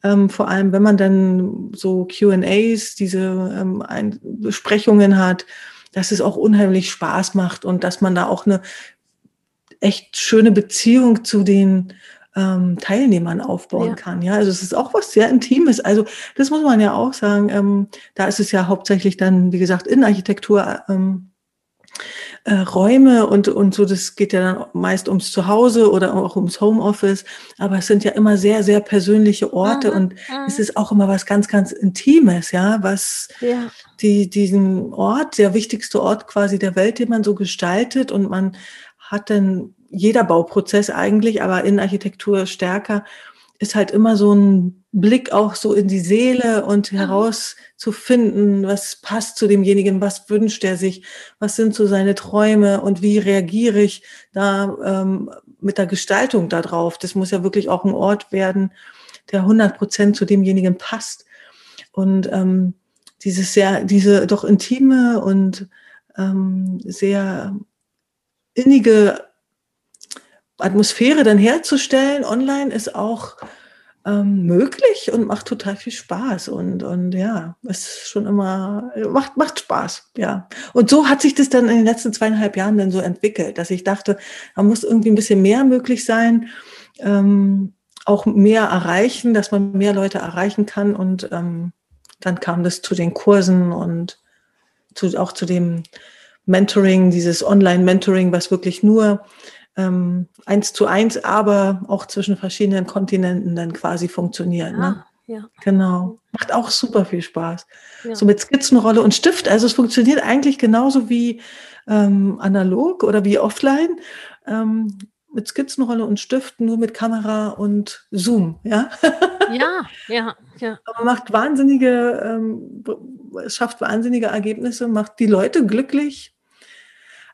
ähm, vor allem wenn man dann so QAs, diese ähm, Besprechungen hat, dass es auch unheimlich Spaß macht und dass man da auch eine echt schöne Beziehung zu den ähm, Teilnehmern aufbauen ja. kann. Ja, also es ist auch was sehr Intimes. Also das muss man ja auch sagen. Ähm, da ist es ja hauptsächlich dann, wie gesagt, Innenarchitektur. Ähm, äh, Räume und, und so, das geht ja dann meist ums Zuhause oder auch ums Homeoffice, aber es sind ja immer sehr, sehr persönliche Orte mhm. und mhm. es ist auch immer was ganz, ganz Intimes, ja, was ja. Die, diesen Ort, der wichtigste Ort quasi der Welt, den man so gestaltet und man hat dann jeder Bauprozess eigentlich, aber in Architektur stärker, ist halt immer so ein Blick auch so in die Seele und mhm. herauszufinden, was passt zu demjenigen, was wünscht er sich, was sind so seine Träume und wie reagiere ich da ähm, mit der Gestaltung da drauf. Das muss ja wirklich auch ein Ort werden, der 100 Prozent zu demjenigen passt. Und ähm, dieses sehr, diese doch intime und ähm, sehr innige Atmosphäre dann herzustellen online ist auch ähm, möglich und macht total viel Spaß und, und ja, ist schon immer, macht, macht Spaß, ja. Und so hat sich das dann in den letzten zweieinhalb Jahren dann so entwickelt, dass ich dachte, da muss irgendwie ein bisschen mehr möglich sein, ähm, auch mehr erreichen, dass man mehr Leute erreichen kann und ähm, dann kam das zu den Kursen und zu, auch zu dem Mentoring, dieses Online-Mentoring, was wirklich nur ähm, eins zu eins, aber auch zwischen verschiedenen Kontinenten dann quasi funktioniert. Ne? Ah, ja. Genau. Macht auch super viel Spaß. Ja. So mit Skizzenrolle und Stift. Also es funktioniert eigentlich genauso wie ähm, analog oder wie offline. Ähm, mit Skizzenrolle und Stift, nur mit Kamera und Zoom, ja? Ja, ja, ja. Aber macht wahnsinnige, ähm, schafft wahnsinnige Ergebnisse, macht die Leute glücklich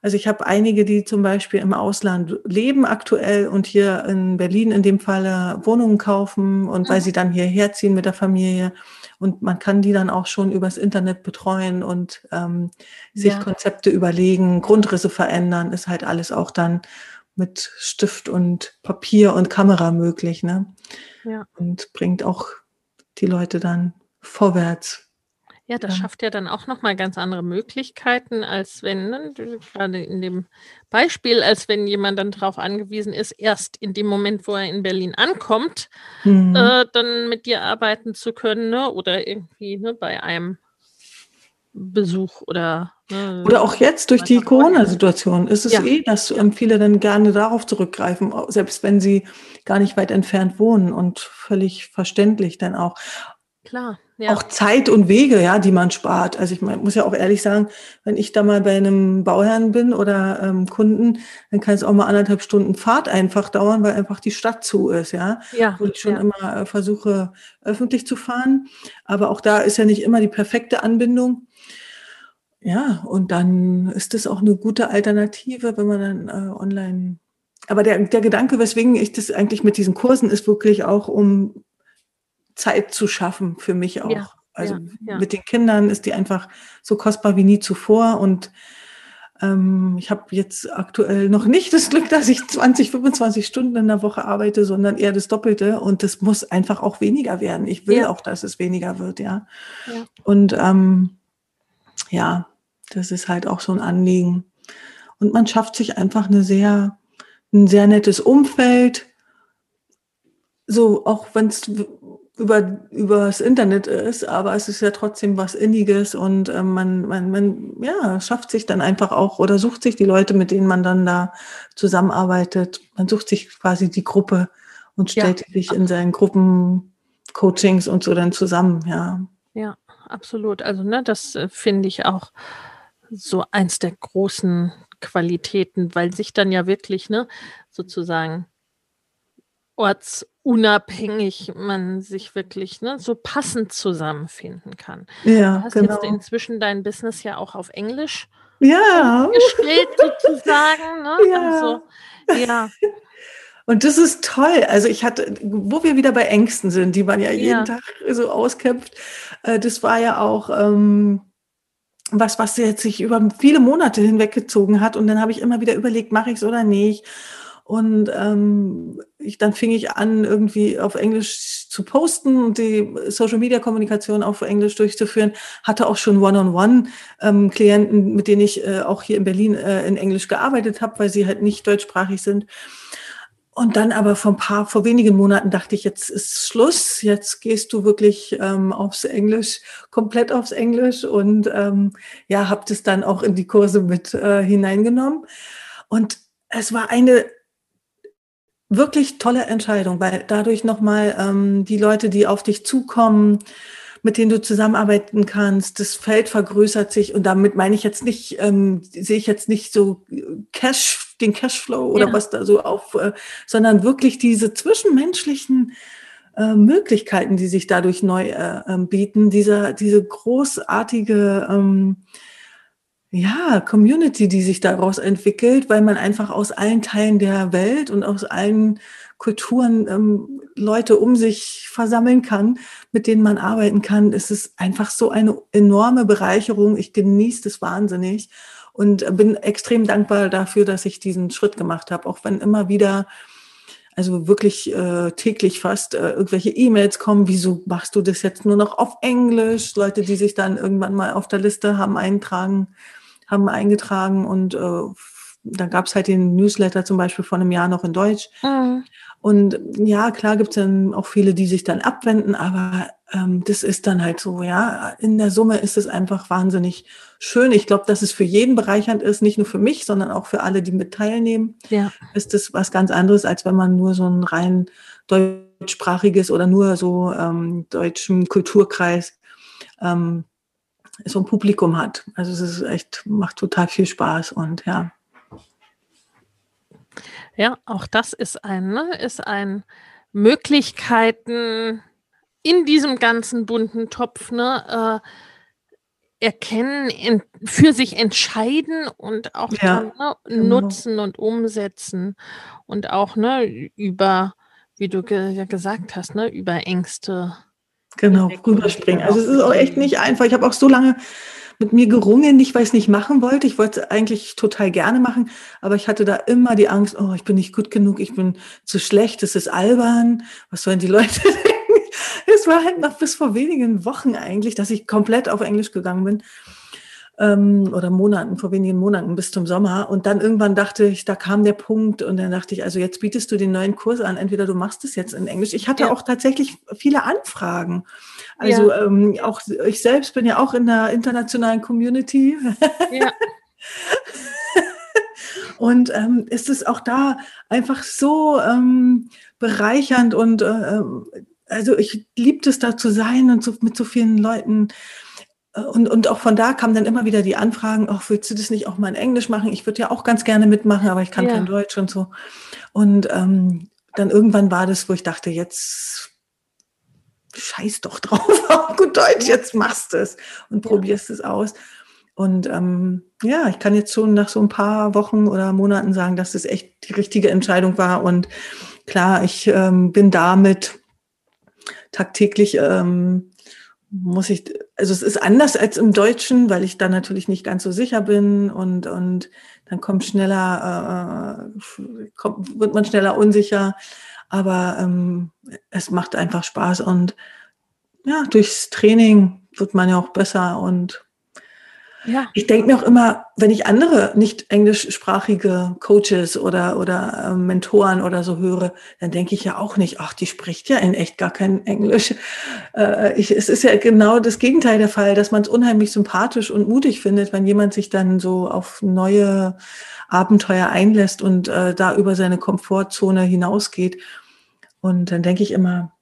also ich habe einige, die zum Beispiel im Ausland leben aktuell und hier in Berlin in dem Falle Wohnungen kaufen und weil mhm. sie dann hierher ziehen mit der Familie. Und man kann die dann auch schon übers Internet betreuen und ähm, sich ja. Konzepte überlegen, Grundrisse verändern, ist halt alles auch dann mit Stift und Papier und Kamera möglich. Ne? Ja. Und bringt auch die Leute dann vorwärts. Ja, das Ja. schafft ja dann auch nochmal ganz andere Möglichkeiten, als wenn, ne, gerade in dem Beispiel, als wenn jemand dann darauf angewiesen ist, erst in dem Moment, wo er in Berlin ankommt, Mhm. äh, dann mit dir arbeiten zu können, ne? Oder irgendwie, ne, bei einem Besuch oder ne, Oder auch jetzt durch die Corona-Situation ist es Ja, eh, dass ja. ähm, viele dann gerne darauf zurückgreifen, selbst wenn sie gar nicht weit entfernt wohnen und völlig verständlich dann auch. Klar. Ja. Auch Zeit und Wege, ja, die man spart. Also ich muss ja auch ehrlich sagen, wenn ich da mal bei einem Bauherrn bin oder ähm, Kunden, dann kann es auch mal anderthalb Stunden Fahrt einfach dauern, weil einfach die Stadt zu ist, ja. ja Wo ich schon ja. immer äh, versuche, öffentlich zu fahren. Aber auch da ist ja nicht immer die perfekte Anbindung. Ja, und dann ist es auch eine gute Alternative, wenn man dann äh, online aber der, der Gedanke, weswegen ich das eigentlich mit diesen Kursen ist wirklich auch, um Zeit zu schaffen für mich auch. Ja, also ja, ja. mit den Kindern ist die einfach so kostbar wie nie zuvor und ähm, ich habe jetzt aktuell noch nicht das Glück, dass ich 20, 25 Stunden in der Woche arbeite, sondern eher das Doppelte und das muss einfach auch weniger werden. Ich will auch, dass es weniger wird, ja. Und ähm, ja, das ist halt auch so ein Anliegen. Und man schafft sich einfach eine sehr, ein sehr nettes Umfeld. So, auch wenn es über übers Internet ist, aber es ist ja trotzdem was Inniges und äh, man, man, man ja, schafft sich dann einfach auch oder sucht sich die Leute, mit denen man dann da zusammenarbeitet. Man sucht sich quasi die Gruppe und stellt ja. sich in seinen Gruppen Coachings und so dann zusammen, ja. Ja, absolut. Also, ne, das äh, finde ich auch so eins der großen Qualitäten, weil sich dann ja wirklich, ne, sozusagen ortsunabhängig man sich wirklich ne, so passend zusammenfinden kann. Ja, du hast genau. jetzt inzwischen dein Business ja auch auf Englisch ja. gestellt sozusagen. Ne? Ja. Also, ja. Und das ist toll. Also ich hatte, wo wir wieder bei Ängsten sind, die man ja jeden ja. Tag so auskämpft, äh, das war ja auch ähm, was, was jetzt sich über viele Monate hinweggezogen hat. Und dann habe ich immer wieder überlegt, mache ich es oder nicht. Und ähm, ich, dann fing ich an, irgendwie auf Englisch zu posten und die Social-Media-Kommunikation auf Englisch durchzuführen. Hatte auch schon One-on-One-Klienten, ähm, mit denen ich äh, auch hier in Berlin äh, in Englisch gearbeitet habe, weil sie halt nicht deutschsprachig sind. Und dann aber vor ein paar, vor wenigen Monaten dachte ich, jetzt ist Schluss, jetzt gehst du wirklich ähm, aufs Englisch, komplett aufs Englisch und ähm, ja, habe das dann auch in die Kurse mit äh, hineingenommen. Und es war eine wirklich tolle Entscheidung, weil dadurch nochmal ähm, die Leute, die auf dich zukommen, mit denen du zusammenarbeiten kannst, das Feld vergrößert sich und damit meine ich jetzt nicht, ähm, sehe ich jetzt nicht so Cash, den Cashflow oder ja. was da so auf, äh, sondern wirklich diese zwischenmenschlichen äh, Möglichkeiten, die sich dadurch neu äh, ähm, bieten, dieser, diese großartige ähm, ja, Community, die sich daraus entwickelt, weil man einfach aus allen Teilen der Welt und aus allen Kulturen ähm, Leute um sich versammeln kann, mit denen man arbeiten kann. Es ist einfach so eine enorme Bereicherung. Ich genieße das wahnsinnig und bin extrem dankbar dafür, dass ich diesen Schritt gemacht habe, auch wenn immer wieder also wirklich äh, täglich fast äh, irgendwelche E-Mails kommen, wieso machst du das jetzt nur noch auf Englisch? Leute, die sich dann irgendwann mal auf der Liste haben eintragen, haben eingetragen und äh, dann gab es halt den Newsletter zum Beispiel vor einem Jahr noch in Deutsch. Mhm. Und ja, klar gibt es dann auch viele, die sich dann abwenden, aber ähm, das ist dann halt so, ja, in der Summe ist es einfach wahnsinnig schön. Ich glaube, dass es für jeden bereichernd ist, nicht nur für mich, sondern auch für alle, die mit teilnehmen. Ja. Ist das was ganz anderes, als wenn man nur so ein rein deutschsprachiges oder nur so ähm, deutschen Kulturkreis ähm, so ein Publikum hat. Also es ist echt, macht total viel Spaß und ja. Ja, auch das ist ein, ne, ist ein Möglichkeiten in diesem ganzen bunten Topf, ne, äh, erkennen, in, für sich entscheiden und auch ja, dann, ne, genau. nutzen und umsetzen und auch ne, über, wie du ge ja gesagt hast, ne, über Ängste. Genau, rüberspringen. Also es ist auch echt nicht einfach. Ich habe auch so lange mit mir gerungen, nicht weil ich es nicht machen wollte. Ich wollte es eigentlich total gerne machen, aber ich hatte da immer die Angst, oh, ich bin nicht gut genug, ich bin zu schlecht, es ist albern, was sollen die Leute denken? Es war halt noch bis vor wenigen Wochen eigentlich, dass ich komplett auf Englisch gegangen bin. Ähm, oder Monaten, vor wenigen Monaten bis zum Sommer. Und dann irgendwann dachte ich, da kam der Punkt und dann dachte ich, also jetzt bietest du den neuen Kurs an, entweder du machst es jetzt in Englisch. Ich hatte ja. auch tatsächlich viele Anfragen. Also ja. ähm, auch ich selbst bin ja auch in der internationalen Community. Ja. und ähm, ist es auch da einfach so ähm, bereichernd und äh, ähm, also ich liebte es da zu sein und so, mit so vielen Leuten. Und, und auch von da kamen dann immer wieder die Anfragen, auch willst du das nicht auch mal in Englisch machen? Ich würde ja auch ganz gerne mitmachen, aber ich kann ja. kein Deutsch und so. Und ähm, dann irgendwann war das, wo ich dachte, jetzt scheiß doch drauf, auf gut Deutsch, jetzt machst du es und probierst es aus. Und ähm, ja, ich kann jetzt schon nach so ein paar Wochen oder Monaten sagen, dass es echt die richtige Entscheidung war. Und klar, ich ähm, bin damit tagtäglich, ähm, muss ich, also es ist anders als im Deutschen, weil ich da natürlich nicht ganz so sicher bin und, und dann kommt schneller, äh, kommt, wird man schneller unsicher. Aber ähm, es macht einfach Spaß und ja, durchs Training wird man ja auch besser und ja. Ich denke mir auch immer, wenn ich andere nicht englischsprachige Coaches oder, oder äh, Mentoren oder so höre, dann denke ich ja auch nicht, ach, die spricht ja in echt gar kein Englisch. Äh, ich, es ist ja genau das Gegenteil der Fall, dass man es unheimlich sympathisch und mutig findet, wenn jemand sich dann so auf neue Abenteuer einlässt und äh, da über seine Komfortzone hinausgeht. Und dann denke ich immer,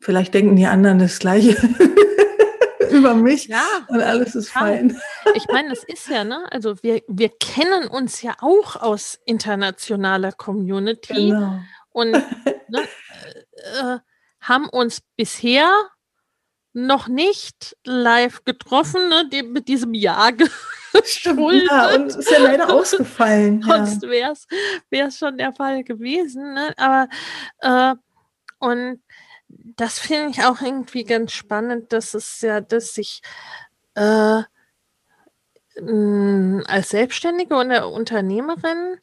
vielleicht denken die anderen das Gleiche über mich ja, und alles ist fein. Ich meine, das ist ja, ne? Also wir, wir kennen uns ja auch aus internationaler Community genau. und ne, äh, haben uns bisher noch nicht live getroffen, ne, dem, mit diesem Jahr geschuldet. Ja, und ist ja leider ausgefallen. Sonst wäre es schon der Fall gewesen. Ne? Aber äh, und das finde ich auch irgendwie ganz spannend, dass es ja, dass sich äh, als Selbstständige oder Unternehmerin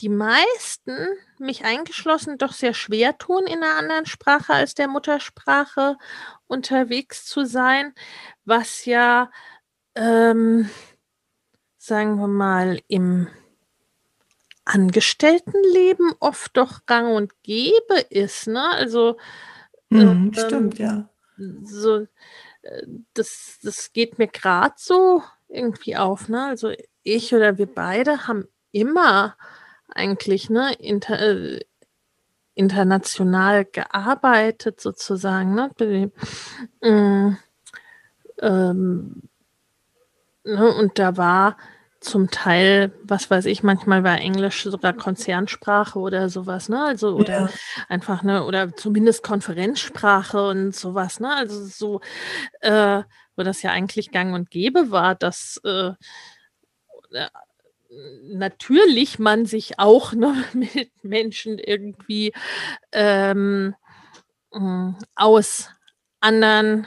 die meisten, mich eingeschlossen, doch sehr schwer tun, in einer anderen Sprache als der Muttersprache unterwegs zu sein, was ja, ähm, sagen wir mal, im Angestelltenleben oft doch gang und gäbe ist, ne? Also mhm, ähm, stimmt, ja. So, äh, das, das geht mir gerade so irgendwie auf, ne? Also ich oder wir beide haben immer eigentlich, ne, inter, äh, international gearbeitet sozusagen, ne? Mm, ähm, ne? Und da war zum Teil, was weiß ich, manchmal war Englisch sogar Konzernsprache oder sowas, ne? Also oder ja. einfach, ne, oder zumindest Konferenzsprache und sowas, ne? Also so, äh, wo das ja eigentlich gang und gäbe war, dass äh, natürlich man sich auch ne, mit Menschen irgendwie ähm, aus anderen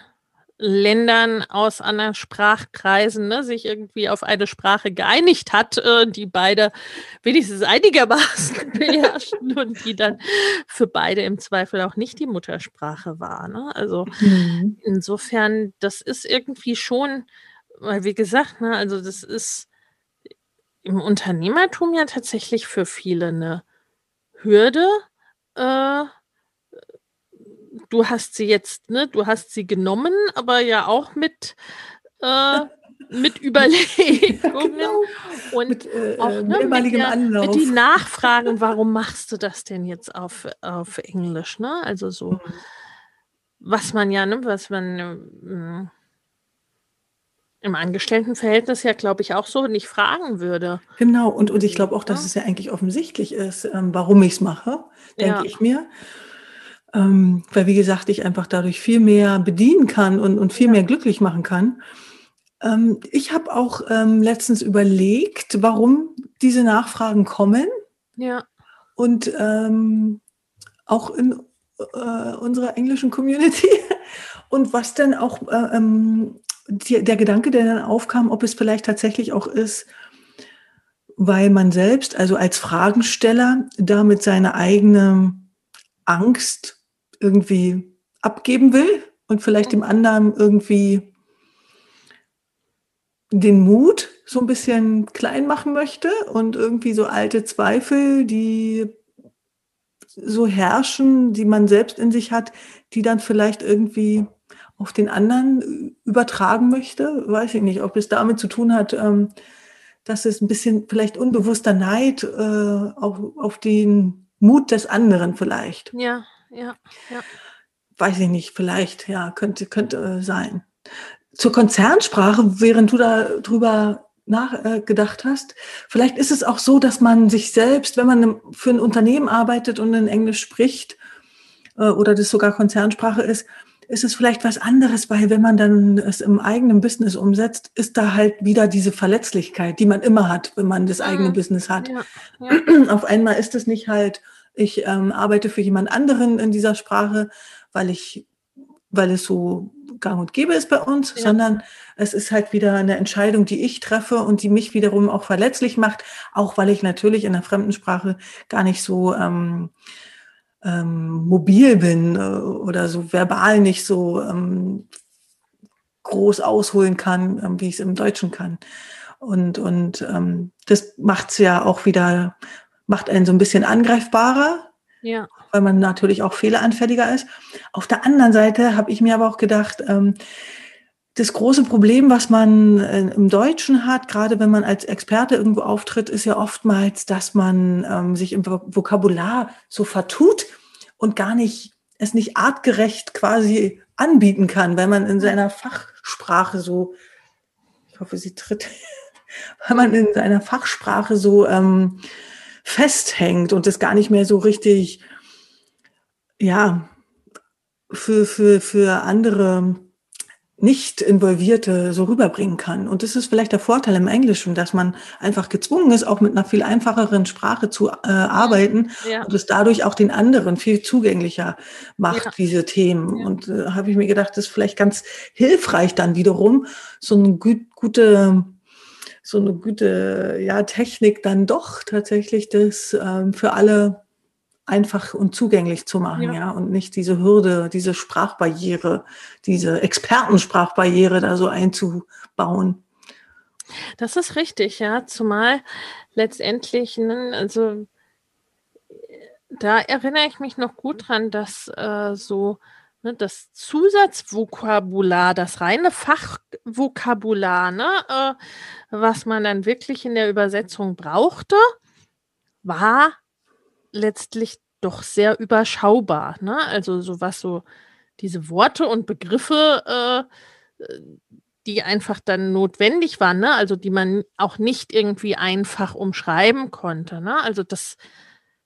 Ländern aus anderen Sprachkreisen ne, sich irgendwie auf eine Sprache geeinigt hat, äh, die beide wenigstens einigermaßen beherrschen und die dann für beide im Zweifel auch nicht die Muttersprache war. Ne? Also mhm. insofern, das ist irgendwie schon, weil wie gesagt, ne, also das ist im Unternehmertum ja tatsächlich für viele eine Hürde. Äh, du hast sie jetzt, ne, du hast sie genommen, aber ja auch mit, äh, mit Überlegungen genau. und mit, äh, auch ne, mit, der, mit die Nachfragen, warum machst du das denn jetzt auf, auf Englisch, ne? Also so, mhm. was man ja, ne, was man äh, im Angestelltenverhältnis ja, glaube ich, auch so nicht fragen würde. Genau, und, und ich glaube auch, dass ja. es ja eigentlich offensichtlich ist, ähm, warum ich es mache, denke ja. ich mir. Ähm, weil, wie gesagt, ich einfach dadurch viel mehr bedienen kann und, und viel ja. mehr glücklich machen kann. Ähm, ich habe auch ähm, letztens überlegt, warum diese Nachfragen kommen. Ja. Und ähm, auch in äh, unserer englischen Community. Und was denn auch äh, ähm, die, der Gedanke, der dann aufkam, ob es vielleicht tatsächlich auch ist, weil man selbst, also als Fragensteller, damit seine eigene Angst irgendwie abgeben will und vielleicht dem anderen irgendwie den Mut so ein bisschen klein machen möchte und irgendwie so alte Zweifel, die so herrschen, die man selbst in sich hat, die dann vielleicht irgendwie auf den anderen übertragen möchte. Weiß ich nicht, ob es damit zu tun hat, ähm, dass es ein bisschen vielleicht unbewusster Neid äh, auf, auf den Mut des anderen vielleicht. Ja ja, ja. Weiß ich nicht, vielleicht, ja, könnte, könnte sein. Zur Konzernsprache, während du da drüber nachgedacht hast, vielleicht ist es auch so, dass man sich selbst, wenn man für ein Unternehmen arbeitet und in Englisch spricht, äh, oder das sogar Konzernsprache ist, ist es vielleicht was anderes, weil wenn man dann es im eigenen Business umsetzt, ist da halt wieder diese Verletzlichkeit, die man immer hat, wenn man das eigene mhm. Business hat. Ja, ja. Auf einmal ist es nicht halt ich ähm, arbeite für jemand anderen in dieser Sprache, weil ich, weil es so gang und gäbe ist bei uns, ja. sondern es ist halt wieder eine Entscheidung, die ich treffe und die mich wiederum auch verletzlich macht, auch weil ich natürlich in der Fremdensprache gar nicht so ähm, ähm, mobil bin äh, oder so verbal nicht so ähm, groß ausholen kann, ähm, wie ich es im Deutschen kann. Und, und ähm, das macht es ja auch wieder macht einen so ein bisschen angreifbarer, ja. weil man natürlich auch fehleranfälliger ist. Auf der anderen Seite habe ich mir aber auch gedacht, ähm, das große Problem, was man äh, im Deutschen hat, gerade wenn man als Experte irgendwo auftritt, ist ja oftmals, dass man ähm, sich im Vokabular so vertut und gar nicht, es nicht artgerecht quasi anbieten kann, weil man in seiner Fachsprache so, ich hoffe, sie tritt, weil man in seiner Fachsprache so ähm, festhängt und es gar nicht mehr so richtig, ja, für, für, für andere nicht Involvierte so rüberbringen kann. Und das ist vielleicht der Vorteil im Englischen, dass man einfach gezwungen ist, auch mit einer viel einfacheren Sprache zu äh, arbeiten ja. und es dadurch auch den anderen viel zugänglicher macht, ja. diese Themen. Ja. Und äh, habe ich mir gedacht, das ist vielleicht ganz hilfreich dann wiederum, so eine gut, gute so eine gute ja, Technik dann doch tatsächlich das ähm, für alle einfach und zugänglich zu machen, ja. ja, und nicht diese Hürde, diese Sprachbarriere, diese Expertensprachbarriere da so einzubauen. Das ist richtig, ja, zumal letztendlich, ne, also da erinnere ich mich noch gut dran, dass äh, so ne, das Zusatzvokabular, das reine Fachvokabular, ne, äh, was man dann wirklich in der Übersetzung brauchte, war letztlich doch sehr überschaubar. Ne? Also so was so diese Worte und Begriffe, äh, die einfach dann notwendig waren, ne? also die man auch nicht irgendwie einfach umschreiben konnte. Ne? Also das,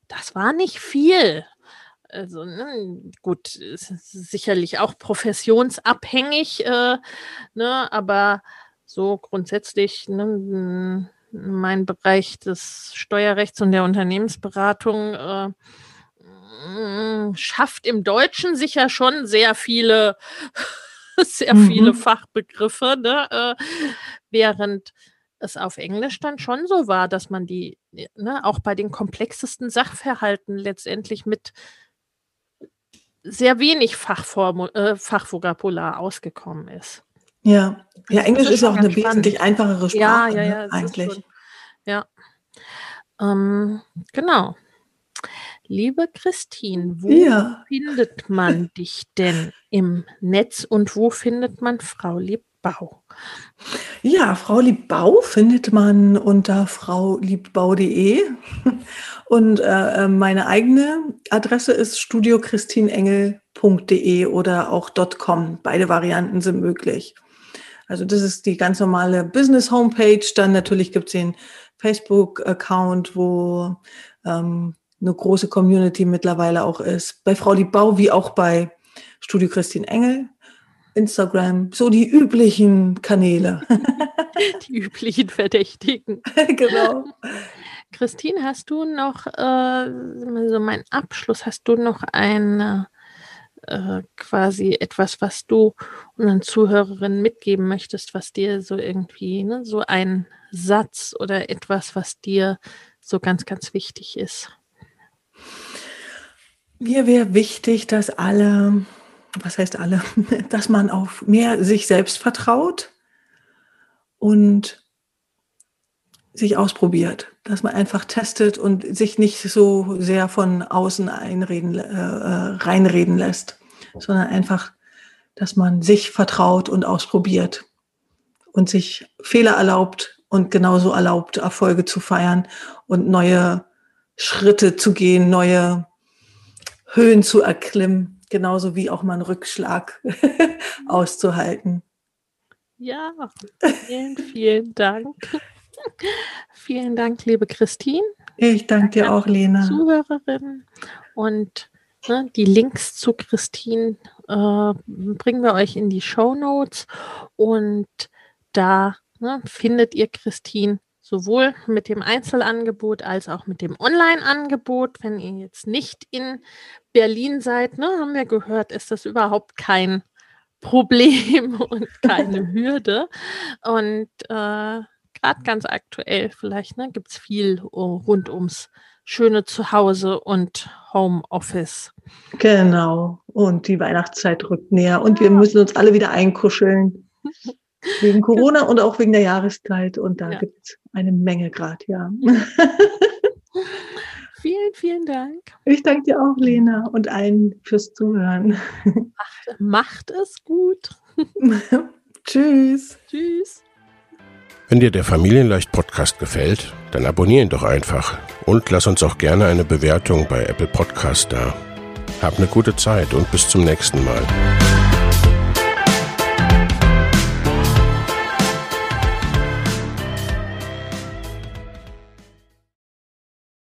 das war nicht viel. Also ne, gut, sicherlich auch professionsabhängig, äh, ne, aber so grundsätzlich ne, mein Bereich des Steuerrechts und der Unternehmensberatung äh, schafft im Deutschen sicher schon sehr viele sehr mhm. viele Fachbegriffe, ne? Äh, während es auf Englisch dann schon so war, dass man die ne, auch bei den komplexesten Sachverhalten letztendlich mit sehr wenig Fachformul äh, Fachvokabular ausgekommen ist. Ja, ja, Englisch ist, ist auch eine spannend. wesentlich einfachere Sprache ja, ja, ja, ne, eigentlich. Ja, ähm, genau. Liebe Christine, wo ja. findet man dich denn im Netz und wo findet man Frau Liebbau? Ja, Frau Liebbau findet man unter frauliebbau.de und äh, äh, meine eigene Adresse ist studiochristinengel.de oder auch .com. Beide Varianten sind möglich. Also das ist die ganz normale Business-Homepage. Dann natürlich gibt es den Facebook-Account, wo ähm, eine große Community mittlerweile auch ist. Bei Frau Liebbau wie auch bei Studio Christine Engel. Instagram, so die üblichen Kanäle. die üblichen Verdächtigen. genau. Christine, hast du noch, äh, so mein Abschluss, hast du noch ein äh, quasi etwas, was du unseren Zuhörerinnen mitgeben möchtest, was dir so irgendwie, ne, so ein Satz oder etwas, was dir so ganz, ganz wichtig ist? Mir wäre wichtig, dass alle, was heißt alle, dass man auf mehr sich selbst vertraut und sich ausprobiert, dass man einfach testet und sich nicht so sehr von außen einreden, äh, äh reinreden lässt, sondern einfach, dass man sich vertraut und ausprobiert und sich Fehler erlaubt und genauso erlaubt, Erfolge zu feiern und neue Schritte zu gehen, neue Höhen zu erklimmen, genauso wie auch mal einen Rückschlag auszuhalten. Ja, vielen, vielen Dank. vielen Dank, liebe Christine. Ich danke dir auch, Lena. Zuhörerin. Und ne, die Links zu Christine äh, bringen wir euch in die Show Notes. Und da ne, findet ihr Christine sowohl mit dem Einzelangebot als auch mit dem Online-Angebot. Wenn ihr jetzt nicht in Berlin seid, ne, haben wir gehört, ist das überhaupt kein Problem und keine Hürde. Und äh, gerade ganz aktuell vielleicht ne, gibt es viel rund ums schöne Zuhause und Homeoffice. Genau. Und die Weihnachtszeit rückt näher und wir müssen uns alle wieder einkuscheln. Wegen Corona und auch wegen der Jahreszeit. Und da ja. gibt es eine Menge gerade, ja. vielen, vielen Dank. Ich danke dir auch, Lena, und allen fürs Zuhören. Macht, macht es gut. Tschüss. Tschüss. Wenn dir der Familienleicht Podcast gefällt, dann abonnier ihn doch einfach und lass uns auch gerne eine Bewertung bei Apple Podcast da. Hab eine gute Zeit und bis zum nächsten Mal.